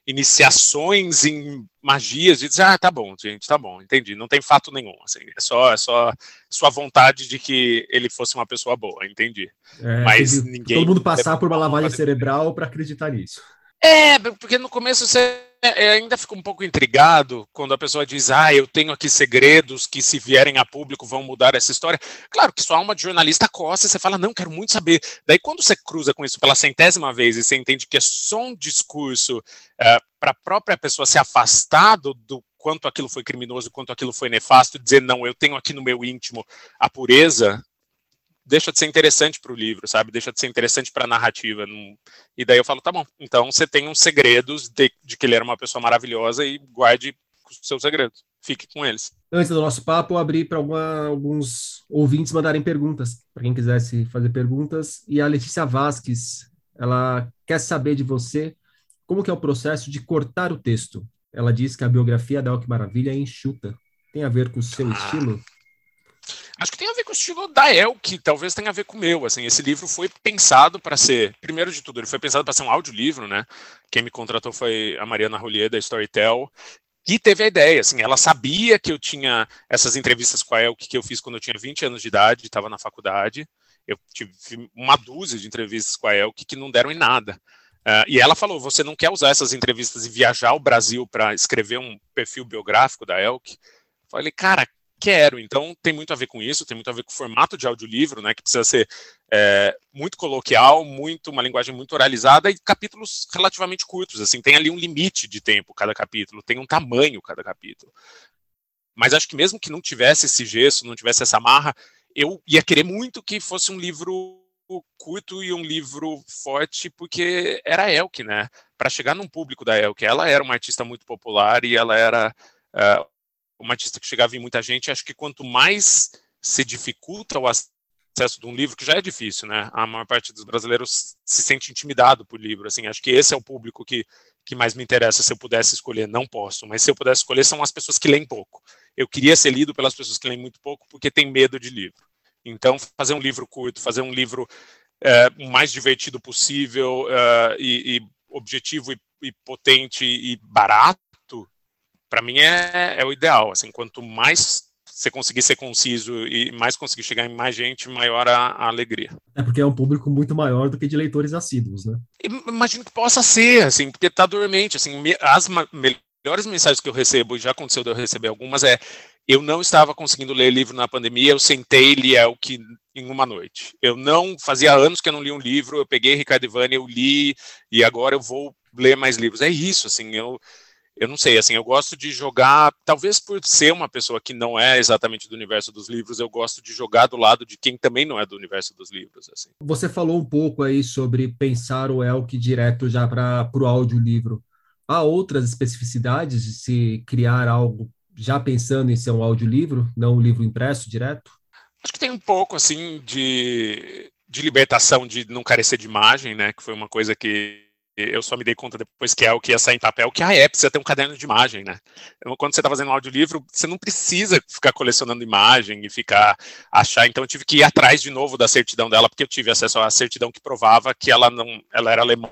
Speaker 3: iniciações em magias. De dizer, ah, tá bom, gente, tá bom, entendi. Não tem fato nenhum. Assim, é só, é só sua vontade de que ele fosse uma pessoa boa, entendi.
Speaker 1: É, Mas ninguém. Todo mundo passar por uma lavagem cerebral para acreditar nisso.
Speaker 3: É, porque no começo você é, ainda fico um pouco intrigado quando a pessoa diz: Ah, eu tenho aqui segredos que, se vierem a público, vão mudar essa história. Claro que sua alma de jornalista coça e você fala: Não, quero muito saber. Daí, quando você cruza com isso pela centésima vez e você entende que é só um discurso é, para a própria pessoa se afastar do, do quanto aquilo foi criminoso, quanto aquilo foi nefasto, dizer: Não, eu tenho aqui no meu íntimo a pureza, deixa de ser interessante para o livro, sabe? Deixa de ser interessante para a narrativa. Não... E daí eu falo, tá bom, então você tem uns segredos de, de, que ele era uma pessoa maravilhosa e guarde os seus segredos. Fique com eles.
Speaker 1: Antes do nosso papo, eu abri para alguns ouvintes mandarem perguntas, para quem quisesse fazer perguntas. E a Letícia Vasques, ela quer saber de você como que é o processo de cortar o texto. Ela diz que a biografia da Elke Maravilha é enxuta. Tem a ver com o seu ah. estilo?
Speaker 3: Acho que tem a ver com o estilo da El, que talvez tenha a ver com o meu. Assim, esse livro foi pensado para ser, primeiro de tudo, ele foi pensado para ser um audiolivro, né? Quem me contratou foi a Mariana Rollier da Storytel, que teve a ideia, assim, ela sabia que eu tinha essas entrevistas com a El que eu fiz quando eu tinha 20 anos de idade, estava na faculdade. Eu tive uma dúzia de entrevistas com a El que não deram em nada. Uh, e ela falou: você não quer usar essas entrevistas e viajar ao Brasil para escrever um perfil biográfico da Elk? Falei, cara, quero. Então, tem muito a ver com isso, tem muito a ver com o formato de audiolivro, né, que precisa ser é, muito coloquial, muito uma linguagem muito oralizada e capítulos relativamente curtos. Assim, tem ali um limite de tempo cada capítulo, tem um tamanho cada capítulo. Mas acho que mesmo que não tivesse esse gesso, não tivesse essa marra, eu ia querer muito que fosse um livro curto e um livro forte, porque era a Elke, né? Para chegar num público da Elke, ela era uma artista muito popular e ela era uh, uma artista que chegava em muita gente, acho que quanto mais se dificulta o acesso de um livro, que já é difícil, né? A maior parte dos brasileiros se sente intimidado por livro, assim, acho que esse é o público que, que mais me interessa, se eu pudesse escolher, não posso, mas se eu pudesse escolher, são as pessoas que leem pouco. Eu queria ser lido pelas pessoas que leem muito pouco, porque tem medo de livro. Então, fazer um livro curto, fazer um livro é, o mais divertido possível é, e, e, objetivo e, e potente e barato, para mim é, é o ideal. Assim, quanto mais você conseguir ser conciso e mais conseguir chegar em mais gente, maior a, a, alegria.
Speaker 1: É porque é um público muito maior do que de leitores assíduos, né?
Speaker 3: Imagino que possa ser, assim, porque está dormente, assim, as melhores mensagens que eu recebo, já aconteceu de eu receber algumas, é eu não estava conseguindo ler livro na pandemia, eu sentei e li é o que em uma noite. Eu não fazia anos que eu não li um livro, eu peguei Ricardo Ivani, eu li e agora eu vou ler mais livros. É isso, assim, eu eu não sei, assim, eu gosto de jogar, talvez por ser uma pessoa que não é exatamente do universo dos livros, eu gosto de jogar do lado de quem também não é do universo dos livros, assim.
Speaker 1: Você falou um pouco aí sobre pensar o Elk direto já para o audiolivro. Há outras especificidades de se criar algo já pensando em ser um audiolivro, não um livro impresso direto?
Speaker 3: Acho que tem um pouco, assim, de, de libertação de não carecer de imagem, né, que foi uma coisa que eu só me dei conta depois que é o que ia sair em papel, que ah, é, precisa ter um caderno de imagem, né? Então, quando você está fazendo um audiolivro, você não precisa ficar colecionando imagem e ficar achar. Então, eu tive que ir atrás de novo da certidão dela, porque eu tive acesso à certidão que provava que ela não, ela era alemã,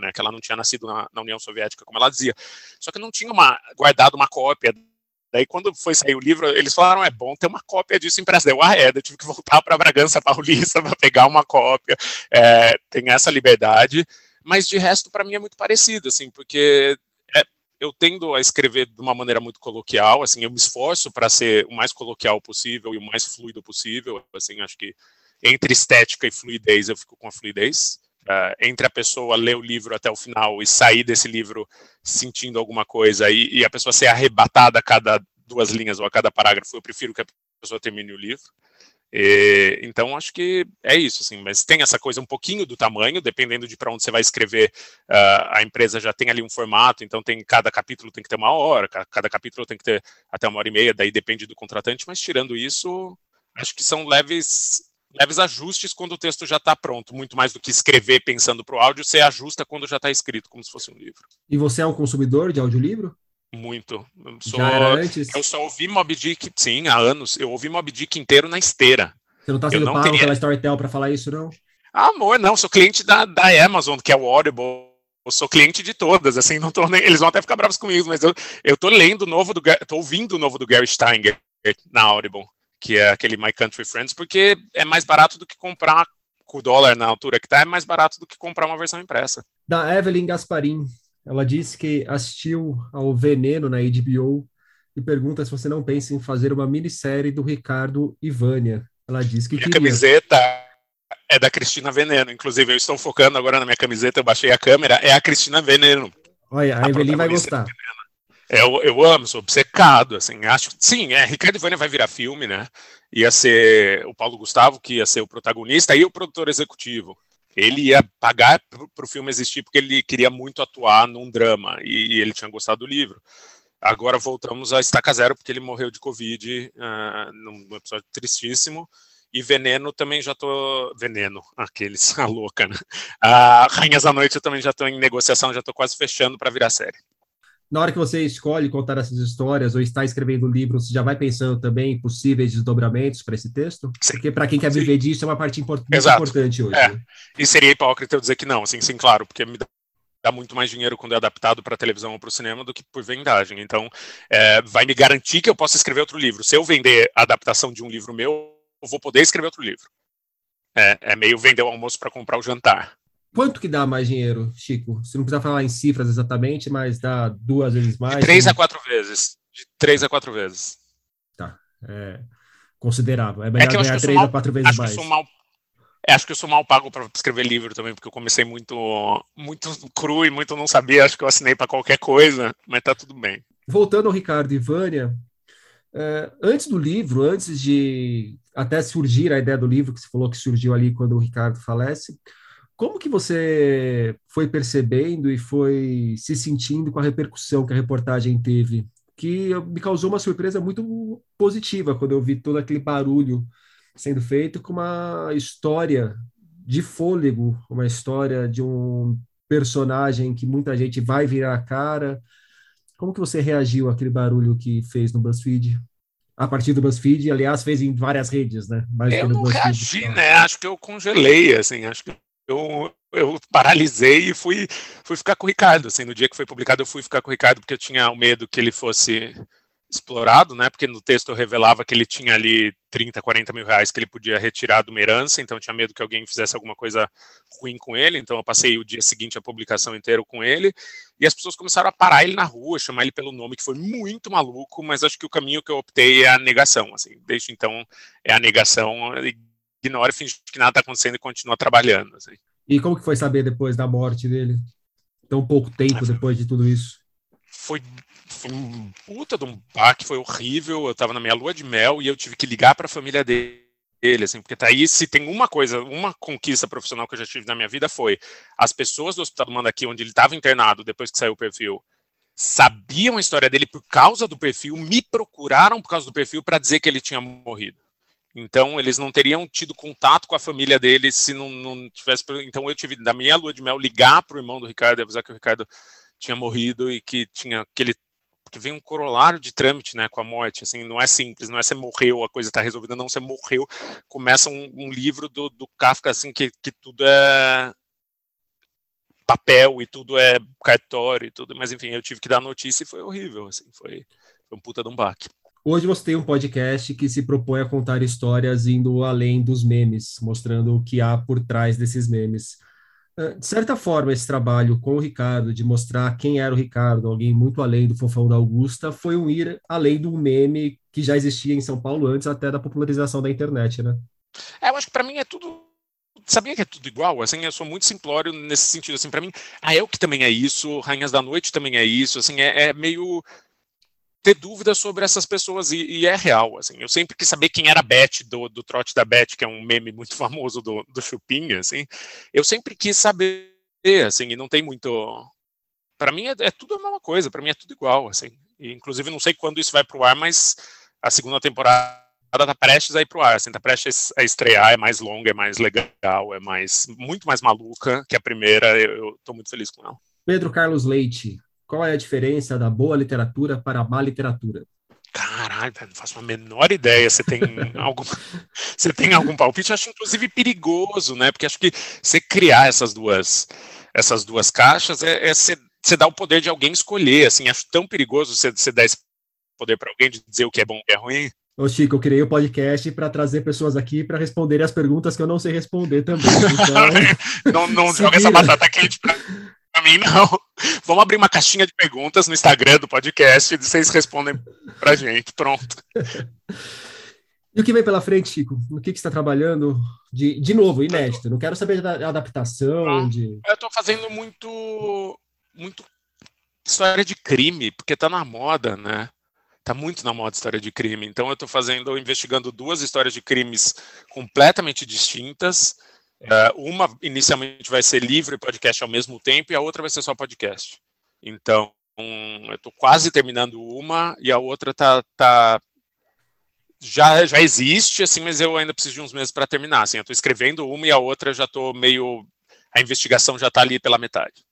Speaker 3: né? Que ela não tinha nascido na, na União Soviética, como ela dizia. Só que não tinha uma, guardado uma cópia Daí, quando foi sair o livro, eles falaram: é bom ter uma cópia disso impressa. Eu, ah, é, eu tive que voltar para Bragança Paulista para pegar uma cópia. É, tem essa liberdade mas de resto para mim é muito parecido, assim, porque é, eu tendo a escrever de uma maneira muito coloquial, assim, eu me esforço para ser o mais coloquial possível e o mais fluido possível, assim, acho que entre estética e fluidez eu fico com a fluidez. Uh, entre a pessoa ler o livro até o final e sair desse livro sentindo alguma coisa e, e a pessoa ser arrebatada a cada duas linhas ou a cada parágrafo, eu prefiro que a pessoa termine o livro. E, então acho que é isso, assim, mas tem essa coisa um pouquinho do tamanho, dependendo de para onde você vai escrever, uh, a empresa já tem ali um formato, então tem cada capítulo tem que ter uma hora, cada capítulo tem que ter até uma hora e meia, daí depende do contratante, mas tirando isso, acho que são leves leves ajustes quando o texto já está pronto, muito mais do que escrever pensando para o áudio, você ajusta quando já está escrito, como se fosse um livro.
Speaker 1: E você é um consumidor de audiolivro?
Speaker 3: Muito. Eu sou? Eu só ouvi Mob Dick, sim, há anos. Eu ouvi Mob Dick inteiro na esteira.
Speaker 1: Você não está sendo pago teria... pela Storytel para falar isso, não?
Speaker 3: Amor, não. Sou cliente da, da Amazon, que é o Audible. Eu sou cliente de todas, assim, não tô nem, eles vão até ficar bravos comigo, mas eu, eu tô lendo o novo do, tô ouvindo o novo do Gary Steiger na Audible, que é aquele My Country Friends, porque é mais barato do que comprar com o dólar na altura que tá, é mais barato do que comprar uma versão impressa.
Speaker 1: Da Evelyn Gasparin, ela disse que assistiu ao Veneno na HBO e pergunta se você não pensa em fazer uma minissérie do Ricardo e Vânia. Ela disse que
Speaker 3: minha queria. camiseta é da Cristina Veneno. Inclusive, eu estou focando agora na minha camiseta, eu baixei a câmera, é a Cristina Veneno.
Speaker 1: Olha, a, a Evelyn vai gostar.
Speaker 3: Eu, eu amo, sou obcecado, assim, acho sim, é, Ricardo e Vânia vai virar filme, né? Ia ser o Paulo Gustavo, que ia ser o protagonista, e o produtor executivo ele ia pagar para o filme existir porque ele queria muito atuar num drama e, ele tinha gostado do livro. Agora voltamos a Estaca Zero porque ele morreu de Covid uh, num episódio tristíssimo. E Veneno também já tô. Veneno, aqueles, a louca, né? Uh, Rainhas da Noite eu também já estou em negociação, já estou quase fechando para virar série
Speaker 1: na hora que você escolhe contar essas histórias ou está escrevendo o livro, você já vai pensando também em possíveis desdobramentos para esse texto? Sim. Porque para quem quer viver sim. disso é uma parte import muito importante hoje. É.
Speaker 3: Né? E seria hipócrita eu dizer que não, assim, sim, claro, porque me dá muito mais dinheiro quando é adaptado para televisão ou para o cinema do que por vendagem. Então, é, vai me garantir que eu possa escrever outro livro. Se eu vender a adaptação de um livro meu, eu vou poder escrever outro livro. É, é meio vender o almoço para comprar o jantar.
Speaker 1: Quanto que dá mais dinheiro, Chico? Você não precisa falar em cifras exatamente, mas dá duas vezes mais? De
Speaker 3: três a quatro vezes. De três a quatro vezes.
Speaker 1: Tá. É considerável. É melhor é ganhar três mal, a quatro vezes mais.
Speaker 3: Mal, é, acho que eu sou mal pago para escrever livro também, porque eu comecei muito, muito cru e muito não sabia. Acho que eu assinei para qualquer coisa, mas tá tudo bem.
Speaker 1: Voltando ao Ricardo e Vânia, é, antes do livro, antes de até surgir a ideia do livro, que você falou que surgiu ali quando o Ricardo falece, como que você foi percebendo e foi se sentindo com a repercussão que a reportagem teve? Que me causou uma surpresa muito positiva quando eu vi todo aquele barulho sendo feito com uma história de fôlego, uma história de um personagem que muita gente vai virar a cara. Como que você reagiu àquele barulho que fez no BuzzFeed? A partir do BuzzFeed, aliás, fez em várias redes, né?
Speaker 3: Mais eu não reagi, né? Acho que eu congelei, assim, acho que eu, eu paralisei e fui, fui ficar com o Ricardo. Assim, no dia que foi publicado, eu fui ficar com o Ricardo porque eu tinha o medo que ele fosse explorado, né? Porque no texto eu revelava que ele tinha ali 30, 40 mil reais que ele podia retirar de uma herança, então eu tinha medo que alguém fizesse alguma coisa ruim com ele. Então eu passei o dia seguinte a publicação inteiro com ele e as pessoas começaram a parar ele na rua, chamar ele pelo nome, que foi muito maluco, mas acho que o caminho que eu optei é a negação. Assim, desde então é a negação ignora, finge que nada está acontecendo e continua trabalhando. Assim.
Speaker 1: E como que foi saber depois da morte dele? Tão pouco tempo depois de tudo isso?
Speaker 3: foi, foi um puta de um baque, foi horrível. Eu tava na minha lua de mel e eu tive que ligar para a família dele ele, assim, porque tá aí, se tem uma coisa, uma conquista profissional que eu já tive na minha vida foi as pessoas do Hospital do Mandaqui, onde ele estava internado depois que saiu o perfil, sabiam a história dele por causa do perfil, me procuraram por causa do perfil para dizer que ele tinha morrido. Então, eles não teriam tido contato com a família dele se não, não tivesse. Então, eu tive, da minha lua de mel, ligar para o irmão do Ricardo e avisar que o Ricardo tinha morrido e que tinha que ele que vem um corolário de trâmite, né, com a morte, assim, não é simples, não é você morreu, a coisa está resolvida, não, você morreu, começa um, um livro do, do, Kafka, assim, que, que tudo é papel e tudo é cartório e tudo, mas enfim, eu tive que dar notícia e foi horrível, assim, foi, foi um puta de um baque.
Speaker 1: Hoje você tem um podcast que se propõe a contar histórias indo além dos memes, mostrando o que há por trás desses memes. Ah, de certa forma, esse trabalho com o Ricardo, de mostrar quem era o Ricardo, alguém muito além do fofão da Augusta, foi um ir além do meme que já existia em São Paulo antes até da popularização da internet, né?
Speaker 3: É, eu acho que para mim é tudo sabia que é tudo igual, assim, eu sou muito simplório nesse sentido, assim, para mim, a El que também é isso, Rainhas da Noite também é isso, assim, é, é meio ter dúvidas sobre essas pessoas, e, e, é real, assim, eu sempre quis saber quem era a Beth, do, do trote da Beth, que é um meme muito famoso do, do Chupinha, assim, eu sempre quis saber, assim, e não tem muito... Para mim é, é, tudo a mesma coisa, para mim é tudo igual, assim, e, inclusive não sei quando isso vai pro ar, mas a segunda temporada tá prestes a ir pro ar, assim, tá prestes a estrear, é mais longa, é mais legal, é mais, muito mais maluca que a primeira, eu, eu tô muito feliz com ela.
Speaker 1: Pedro Carlos Leite, qual é a diferença da boa literatura para a má literatura?
Speaker 3: Caralho, não faço a menor ideia. Você tem algum, você tem algum palpite? Eu acho inclusive perigoso, né? Porque acho que você criar essas duas, essas duas caixas é, é você, você dá o poder de alguém escolher. Assim, acho tão perigoso você, você dar esse poder para alguém de dizer o que é bom e o que é ruim.
Speaker 1: Ô Chico, eu criei o um podcast para trazer pessoas aqui para responderem as perguntas que eu não sei responder também.
Speaker 3: Então, não não joga essa batata quente pra mim, não. Vamos abrir uma caixinha de perguntas no Instagram do podcast e vocês respondem pra gente. Pronto.
Speaker 1: E o que vem pela frente, Chico? No que, que você está trabalhando? De, de novo, inédito. Não quero saber da adaptação. Ah, de...
Speaker 3: Eu estou fazendo muito, muito história de crime, porque está na moda, né? Está muito na moda história de crime. Então eu estou fazendo, investigando duas histórias de crimes completamente distintas uma inicialmente vai ser livre podcast ao mesmo tempo e a outra vai ser só podcast. Então, eu estou quase terminando uma e a outra tá, tá já, já existe, assim, mas eu ainda preciso de uns meses para terminar. Assim, eu estou escrevendo uma e a outra já estou meio. A investigação já está ali pela metade.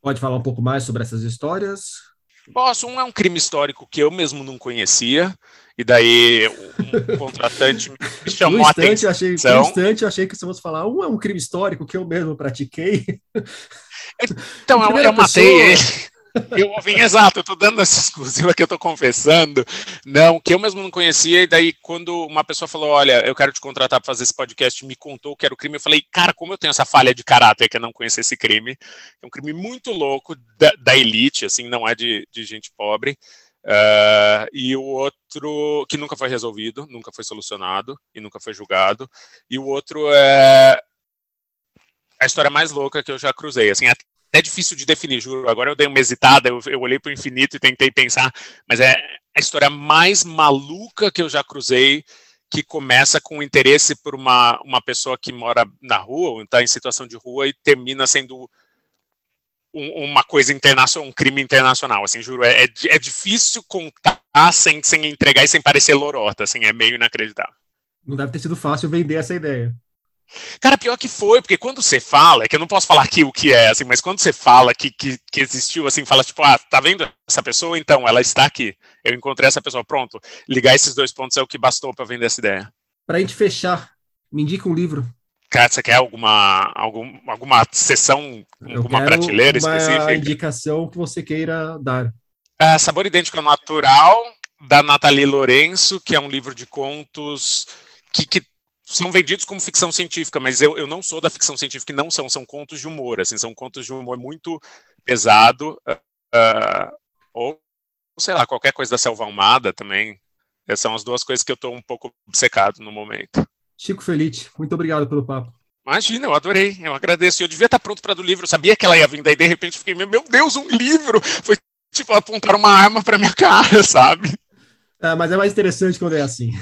Speaker 1: Pode falar um pouco mais sobre essas histórias?
Speaker 3: Posso. Um é um crime histórico que eu mesmo não conhecia. E daí um contratante me chamou no instante,
Speaker 1: a atenção. Achei, no instante eu achei que você fosse falar, um é um crime histórico que eu mesmo pratiquei.
Speaker 3: Então, eu, eu matei ele. Eu vim, exato, eu tô dando essa exclusiva que eu tô confessando, não, que eu mesmo não conhecia, e daí quando uma pessoa falou, olha, eu quero te contratar para fazer esse podcast, me contou que era o crime, eu falei, cara, como eu tenho essa falha de caráter que eu não conhecer esse crime, é um crime muito louco da, da elite, assim, não é de, de gente pobre, Uh, e o outro que nunca foi resolvido, nunca foi solucionado e nunca foi julgado. E o outro é a história mais louca que eu já cruzei. Assim, até difícil de definir, juro. Agora eu dei uma hesitada, eu, eu olhei para o infinito e tentei pensar, mas é a história mais maluca que eu já cruzei, que começa com interesse por uma, uma pessoa que mora na rua, ou está em situação de rua, e termina sendo um, uma coisa internacional, um crime internacional, assim, juro, é, é, é difícil contar sem, sem entregar e sem parecer lorota, assim, é meio inacreditável.
Speaker 1: Não deve ter sido fácil vender essa ideia.
Speaker 3: Cara, pior que foi, porque quando você fala, é que eu não posso falar aqui o que é, assim, mas quando você fala que, que, que existiu, assim, fala tipo, ah, tá vendo essa pessoa? Então, ela está aqui. Eu encontrei essa pessoa, pronto. Ligar esses dois pontos é o que bastou para vender essa ideia.
Speaker 1: Pra gente fechar, me indica um livro.
Speaker 3: Cara, você quer alguma, algum, alguma sessão,
Speaker 1: eu alguma prateleira uma específica? Uma indicação que você queira dar.
Speaker 3: É, Sabor Idêntico Natural, da Nathalie Lourenço, que é um livro de contos que, que são vendidos como ficção científica, mas eu, eu não sou da ficção científica não são, são contos de humor, assim, são contos de humor muito pesado, uh, ou, sei lá, qualquer coisa da Selva Almada também. Essas são as duas coisas que eu estou um pouco obcecado no momento.
Speaker 1: Chico Felite, muito obrigado pelo papo.
Speaker 3: Imagina, eu adorei, eu agradeço. Eu devia estar pronto para do livro, eu sabia que ela ia vir, daí de repente fiquei, meu Deus, um livro! Foi tipo, apontaram uma arma pra minha cara, sabe?
Speaker 1: É, mas é mais interessante quando é assim.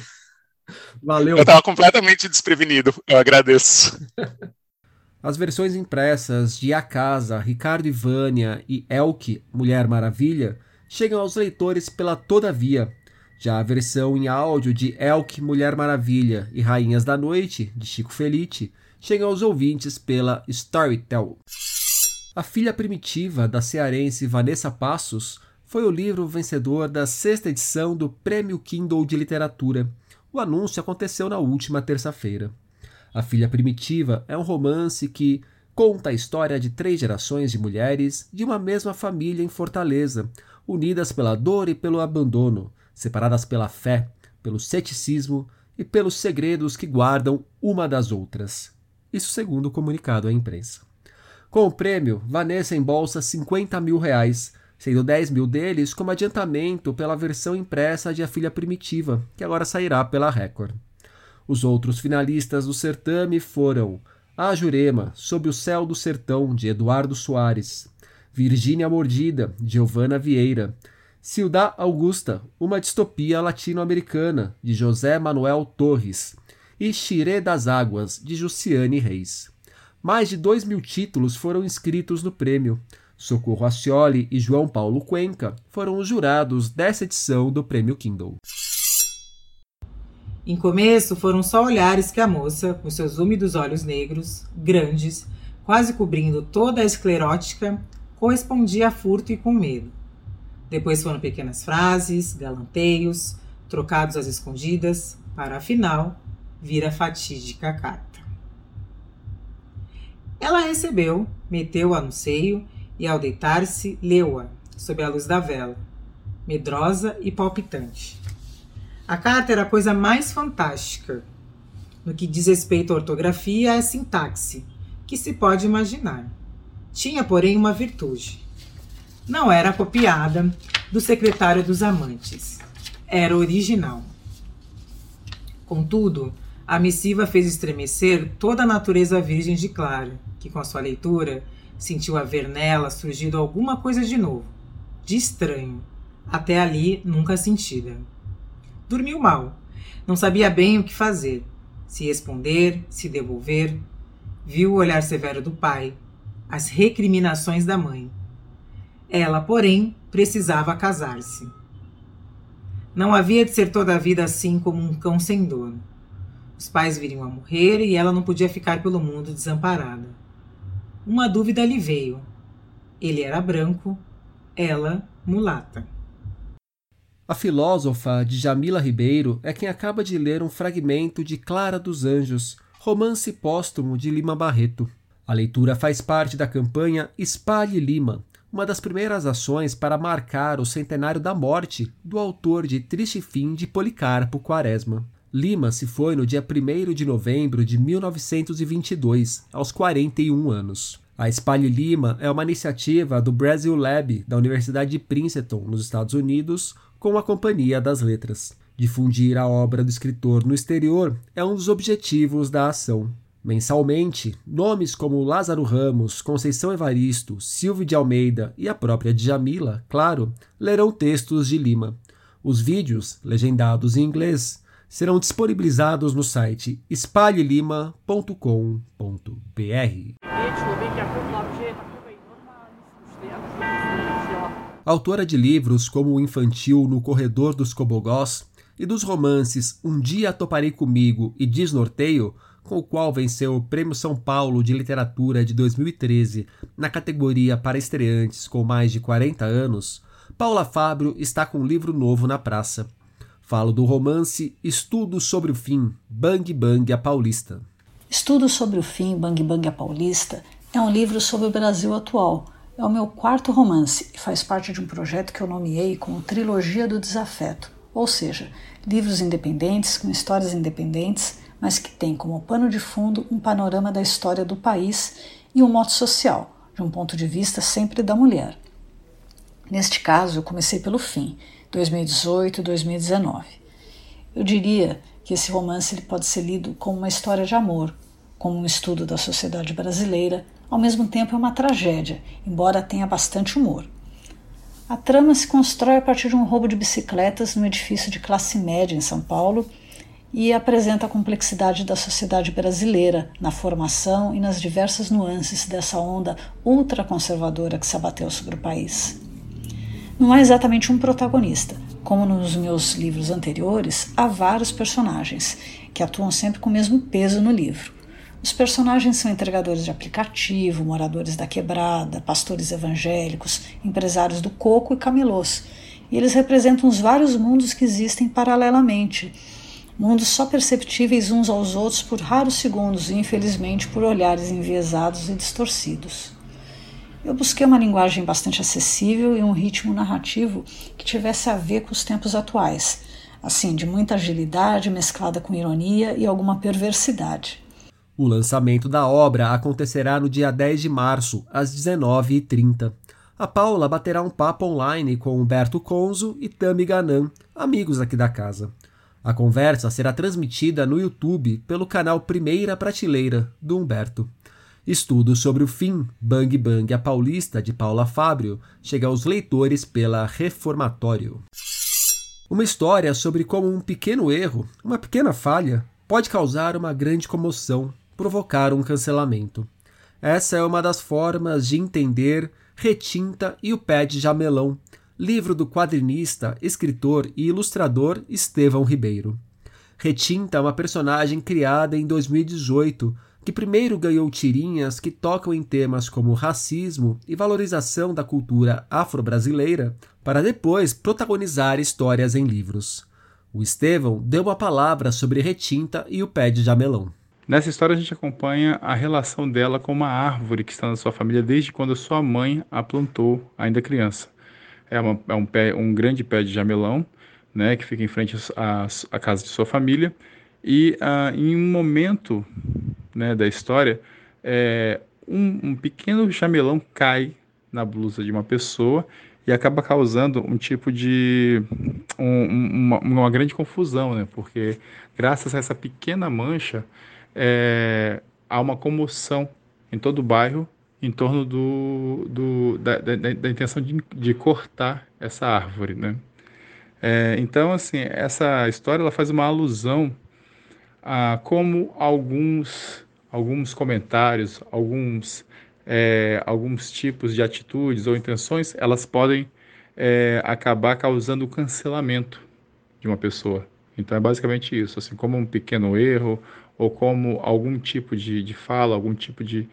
Speaker 1: Valeu.
Speaker 3: Eu tava completamente desprevenido. Eu agradeço.
Speaker 1: As versões impressas de A Casa, Ricardo e Vânia e Elke, Mulher Maravilha, chegam aos leitores pela Todavia. Já a versão em áudio de Elke, Mulher Maravilha e Rainhas da Noite, de Chico Felite, chega aos ouvintes pela Storytel. A Filha Primitiva, da cearense Vanessa Passos, foi o livro vencedor da sexta edição do Prêmio Kindle de Literatura. O anúncio aconteceu na última terça-feira. A Filha Primitiva é um romance que conta a história de três gerações de mulheres de uma mesma família em Fortaleza, unidas pela dor e pelo abandono, separadas pela fé, pelo ceticismo e pelos segredos que guardam uma das outras. Isso segundo o comunicado à imprensa. Com o prêmio, Vanessa embolsa 50 mil reais, sendo 10 mil deles como adiantamento pela versão impressa de A Filha Primitiva, que agora sairá pela Record. Os outros finalistas do certame foram A Jurema, Sob o Céu do Sertão, de Eduardo Soares, Virgínia Mordida, de Giovanna Vieira, Ciudad Augusta, uma distopia latino-americana, de José Manuel Torres, e Xirê das Águas, de Jussiane Reis. Mais de dois mil títulos foram inscritos no prêmio. Socorro Ascioli e João Paulo Cuenca foram os jurados dessa edição do Prêmio Kindle.
Speaker 4: Em começo, foram só olhares que a moça, com seus úmidos olhos negros, grandes, quase cobrindo toda a esclerótica, correspondia a furto e com medo. Depois foram pequenas frases, galanteios, trocados às escondidas, para afinal vir a fatídica carta. Ela recebeu, meteu-a no seio e, ao deitar-se, leu-a, sob a luz da vela, medrosa e palpitante. A carta era a coisa mais fantástica, no que diz respeito à ortografia e à sintaxe, que se pode imaginar. Tinha, porém, uma virtude. Não era copiada do secretário dos amantes. Era original. Contudo, a missiva fez estremecer toda a natureza virgem de Clara, que com a sua leitura sentiu haver nela surgido alguma coisa de novo, de estranho, até ali nunca sentida. Dormiu mal, não sabia bem o que fazer, se responder, se devolver. Viu o olhar severo do pai, as recriminações da mãe. Ela, porém, precisava casar-se. Não havia de ser toda a vida assim como um cão sem dono. Os pais viriam a morrer e ela não podia ficar pelo mundo desamparada. Uma dúvida lhe veio. Ele era branco, ela mulata.
Speaker 1: A filósofa Djamila Ribeiro é quem acaba de ler um fragmento de Clara dos Anjos, romance póstumo de Lima Barreto. A leitura faz parte da campanha Espalhe Lima, uma das primeiras ações para marcar o centenário da morte do autor de Triste Fim de Policarpo Quaresma. Lima se foi no dia 1 de novembro de 1922, aos 41 anos. A Espalhe Lima é uma iniciativa do Brasil Lab da Universidade de Princeton, nos Estados Unidos, com a Companhia das Letras. Difundir a obra do escritor no exterior é um dos objetivos da ação. Mensalmente, nomes como Lázaro Ramos, Conceição Evaristo, Silvio de Almeida e a própria Djamila, claro, lerão textos de Lima. Os vídeos, legendados em inglês, serão disponibilizados no site espalhelima.com.br. Autora de livros como O Infantil no Corredor dos Cobogós e dos romances Um Dia Toparei Comigo e Desnorteio, com o qual venceu o Prêmio São Paulo de Literatura de 2013 na categoria para estreantes com mais de 40 anos, Paula Fábio está com um livro novo na praça. Falo do romance Estudo sobre o Fim, Bang Bang a Paulista.
Speaker 5: Estudo sobre o Fim, Bang Bang a Paulista é um livro sobre o Brasil atual. É o meu quarto romance e faz parte de um projeto que eu nomeei como Trilogia do Desafeto, ou seja, livros independentes com histórias independentes, mas que têm como pano de fundo um panorama da história do país e um modo social, de um ponto de vista sempre da mulher. Neste caso, eu comecei pelo fim 2018 2019. Eu diria que esse romance ele pode ser lido como uma história de amor, como um estudo da sociedade brasileira, ao mesmo tempo é uma tragédia, embora tenha bastante humor. A trama se constrói a partir de um roubo de bicicletas no edifício de classe média em São Paulo e apresenta a complexidade da sociedade brasileira na formação e nas diversas nuances dessa onda ultraconservadora que se abateu sobre o país. Não há exatamente um protagonista. Como nos meus livros anteriores, há vários personagens que atuam sempre com o mesmo peso no livro. Os personagens são entregadores de aplicativo, moradores da quebrada, pastores evangélicos, empresários do coco e camelôs. E eles representam os vários mundos que existem paralelamente mundos só perceptíveis uns aos outros por raros segundos e, infelizmente, por olhares enviesados e distorcidos. Eu busquei uma linguagem bastante acessível e um ritmo narrativo que tivesse a ver com os tempos atuais, assim, de muita agilidade mesclada com ironia e alguma perversidade.
Speaker 1: O lançamento da obra acontecerá no dia 10 de março, às 19h30. A Paula baterá um papo online com Humberto Conzo e Tami Ganan, amigos aqui da casa. A conversa será transmitida no YouTube pelo canal Primeira Prateleira, do Humberto. Estudo sobre o fim Bang Bang a Paulista de Paula Fábio chega aos leitores pela Reformatório. Uma história sobre como um pequeno erro, uma pequena falha, pode causar uma grande comoção, provocar um cancelamento. Essa é uma das formas de entender Retinta e o Pé de Jamelão, livro do quadrinista, escritor e ilustrador Estevão Ribeiro. Retinta é uma personagem criada em 2018 que primeiro ganhou tirinhas que tocam em temas como racismo e valorização da cultura afro-brasileira, para depois protagonizar histórias em livros. O Estevão deu uma palavra sobre Retinta e o pé de jamelão.
Speaker 6: Nessa história a gente acompanha a relação dela com uma árvore que está na sua família desde quando sua mãe a plantou, ainda criança é, uma, é um, pé, um grande pé de jamelão, né, que fica em frente à, casa de sua família. E ah, em um momento né, da história, é, um, um, pequeno jamelão cai na blusa de uma pessoa e acaba causando um tipo de um, uma, uma, grande confusão, né? Porque graças a essa pequena mancha é, há uma comoção em todo o bairro em torno do, do da, da, da, intenção de, de, cortar essa árvore, né? É, então, assim, essa história ela faz uma alusão a como alguns, alguns comentários, alguns, é, alguns tipos de atitudes ou intenções, elas podem é, acabar causando o cancelamento de uma pessoa. Então, é basicamente isso, assim, como um pequeno erro ou como algum tipo de, de fala, algum tipo de,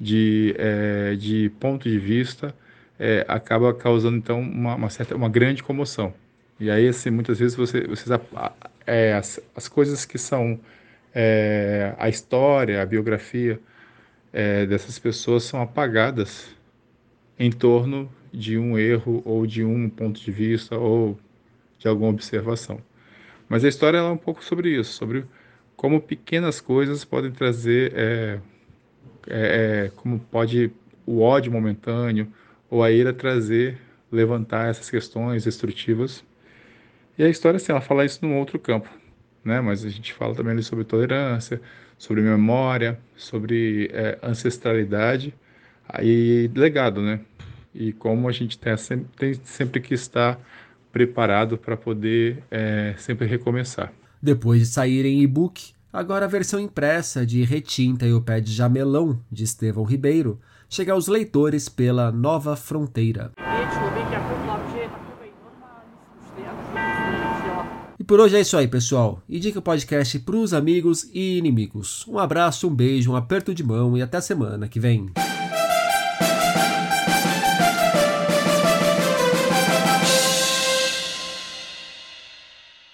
Speaker 6: de, é, de ponto de vista é, acaba causando então uma, uma, certa uma grande comoção e aí assim muitas vezes você vocês é, as, as coisas que são é, a história a biografia é, dessas pessoas são apagadas em torno de um erro ou de um ponto de vista ou de alguma observação mas a história é um pouco sobre isso sobre como pequenas coisas podem trazer é, é, é, como pode o ódio momentâneo ou a ira trazer, levantar essas questões destrutivas. E a história, assim, ela fala isso num outro campo, né? Mas a gente fala também ali sobre tolerância, sobre memória, sobre é, ancestralidade aí legado, né? E como a gente tem tem sempre que estar preparado para poder é, sempre recomeçar.
Speaker 1: Depois de sair em e-book, Agora a versão impressa de Retinta e o Pé de Jamelão, de Estevão Ribeiro, chega aos leitores pela Nova Fronteira. E por hoje é isso aí, pessoal. Indique o podcast para os amigos e inimigos. Um abraço, um beijo, um aperto de mão e até semana que vem.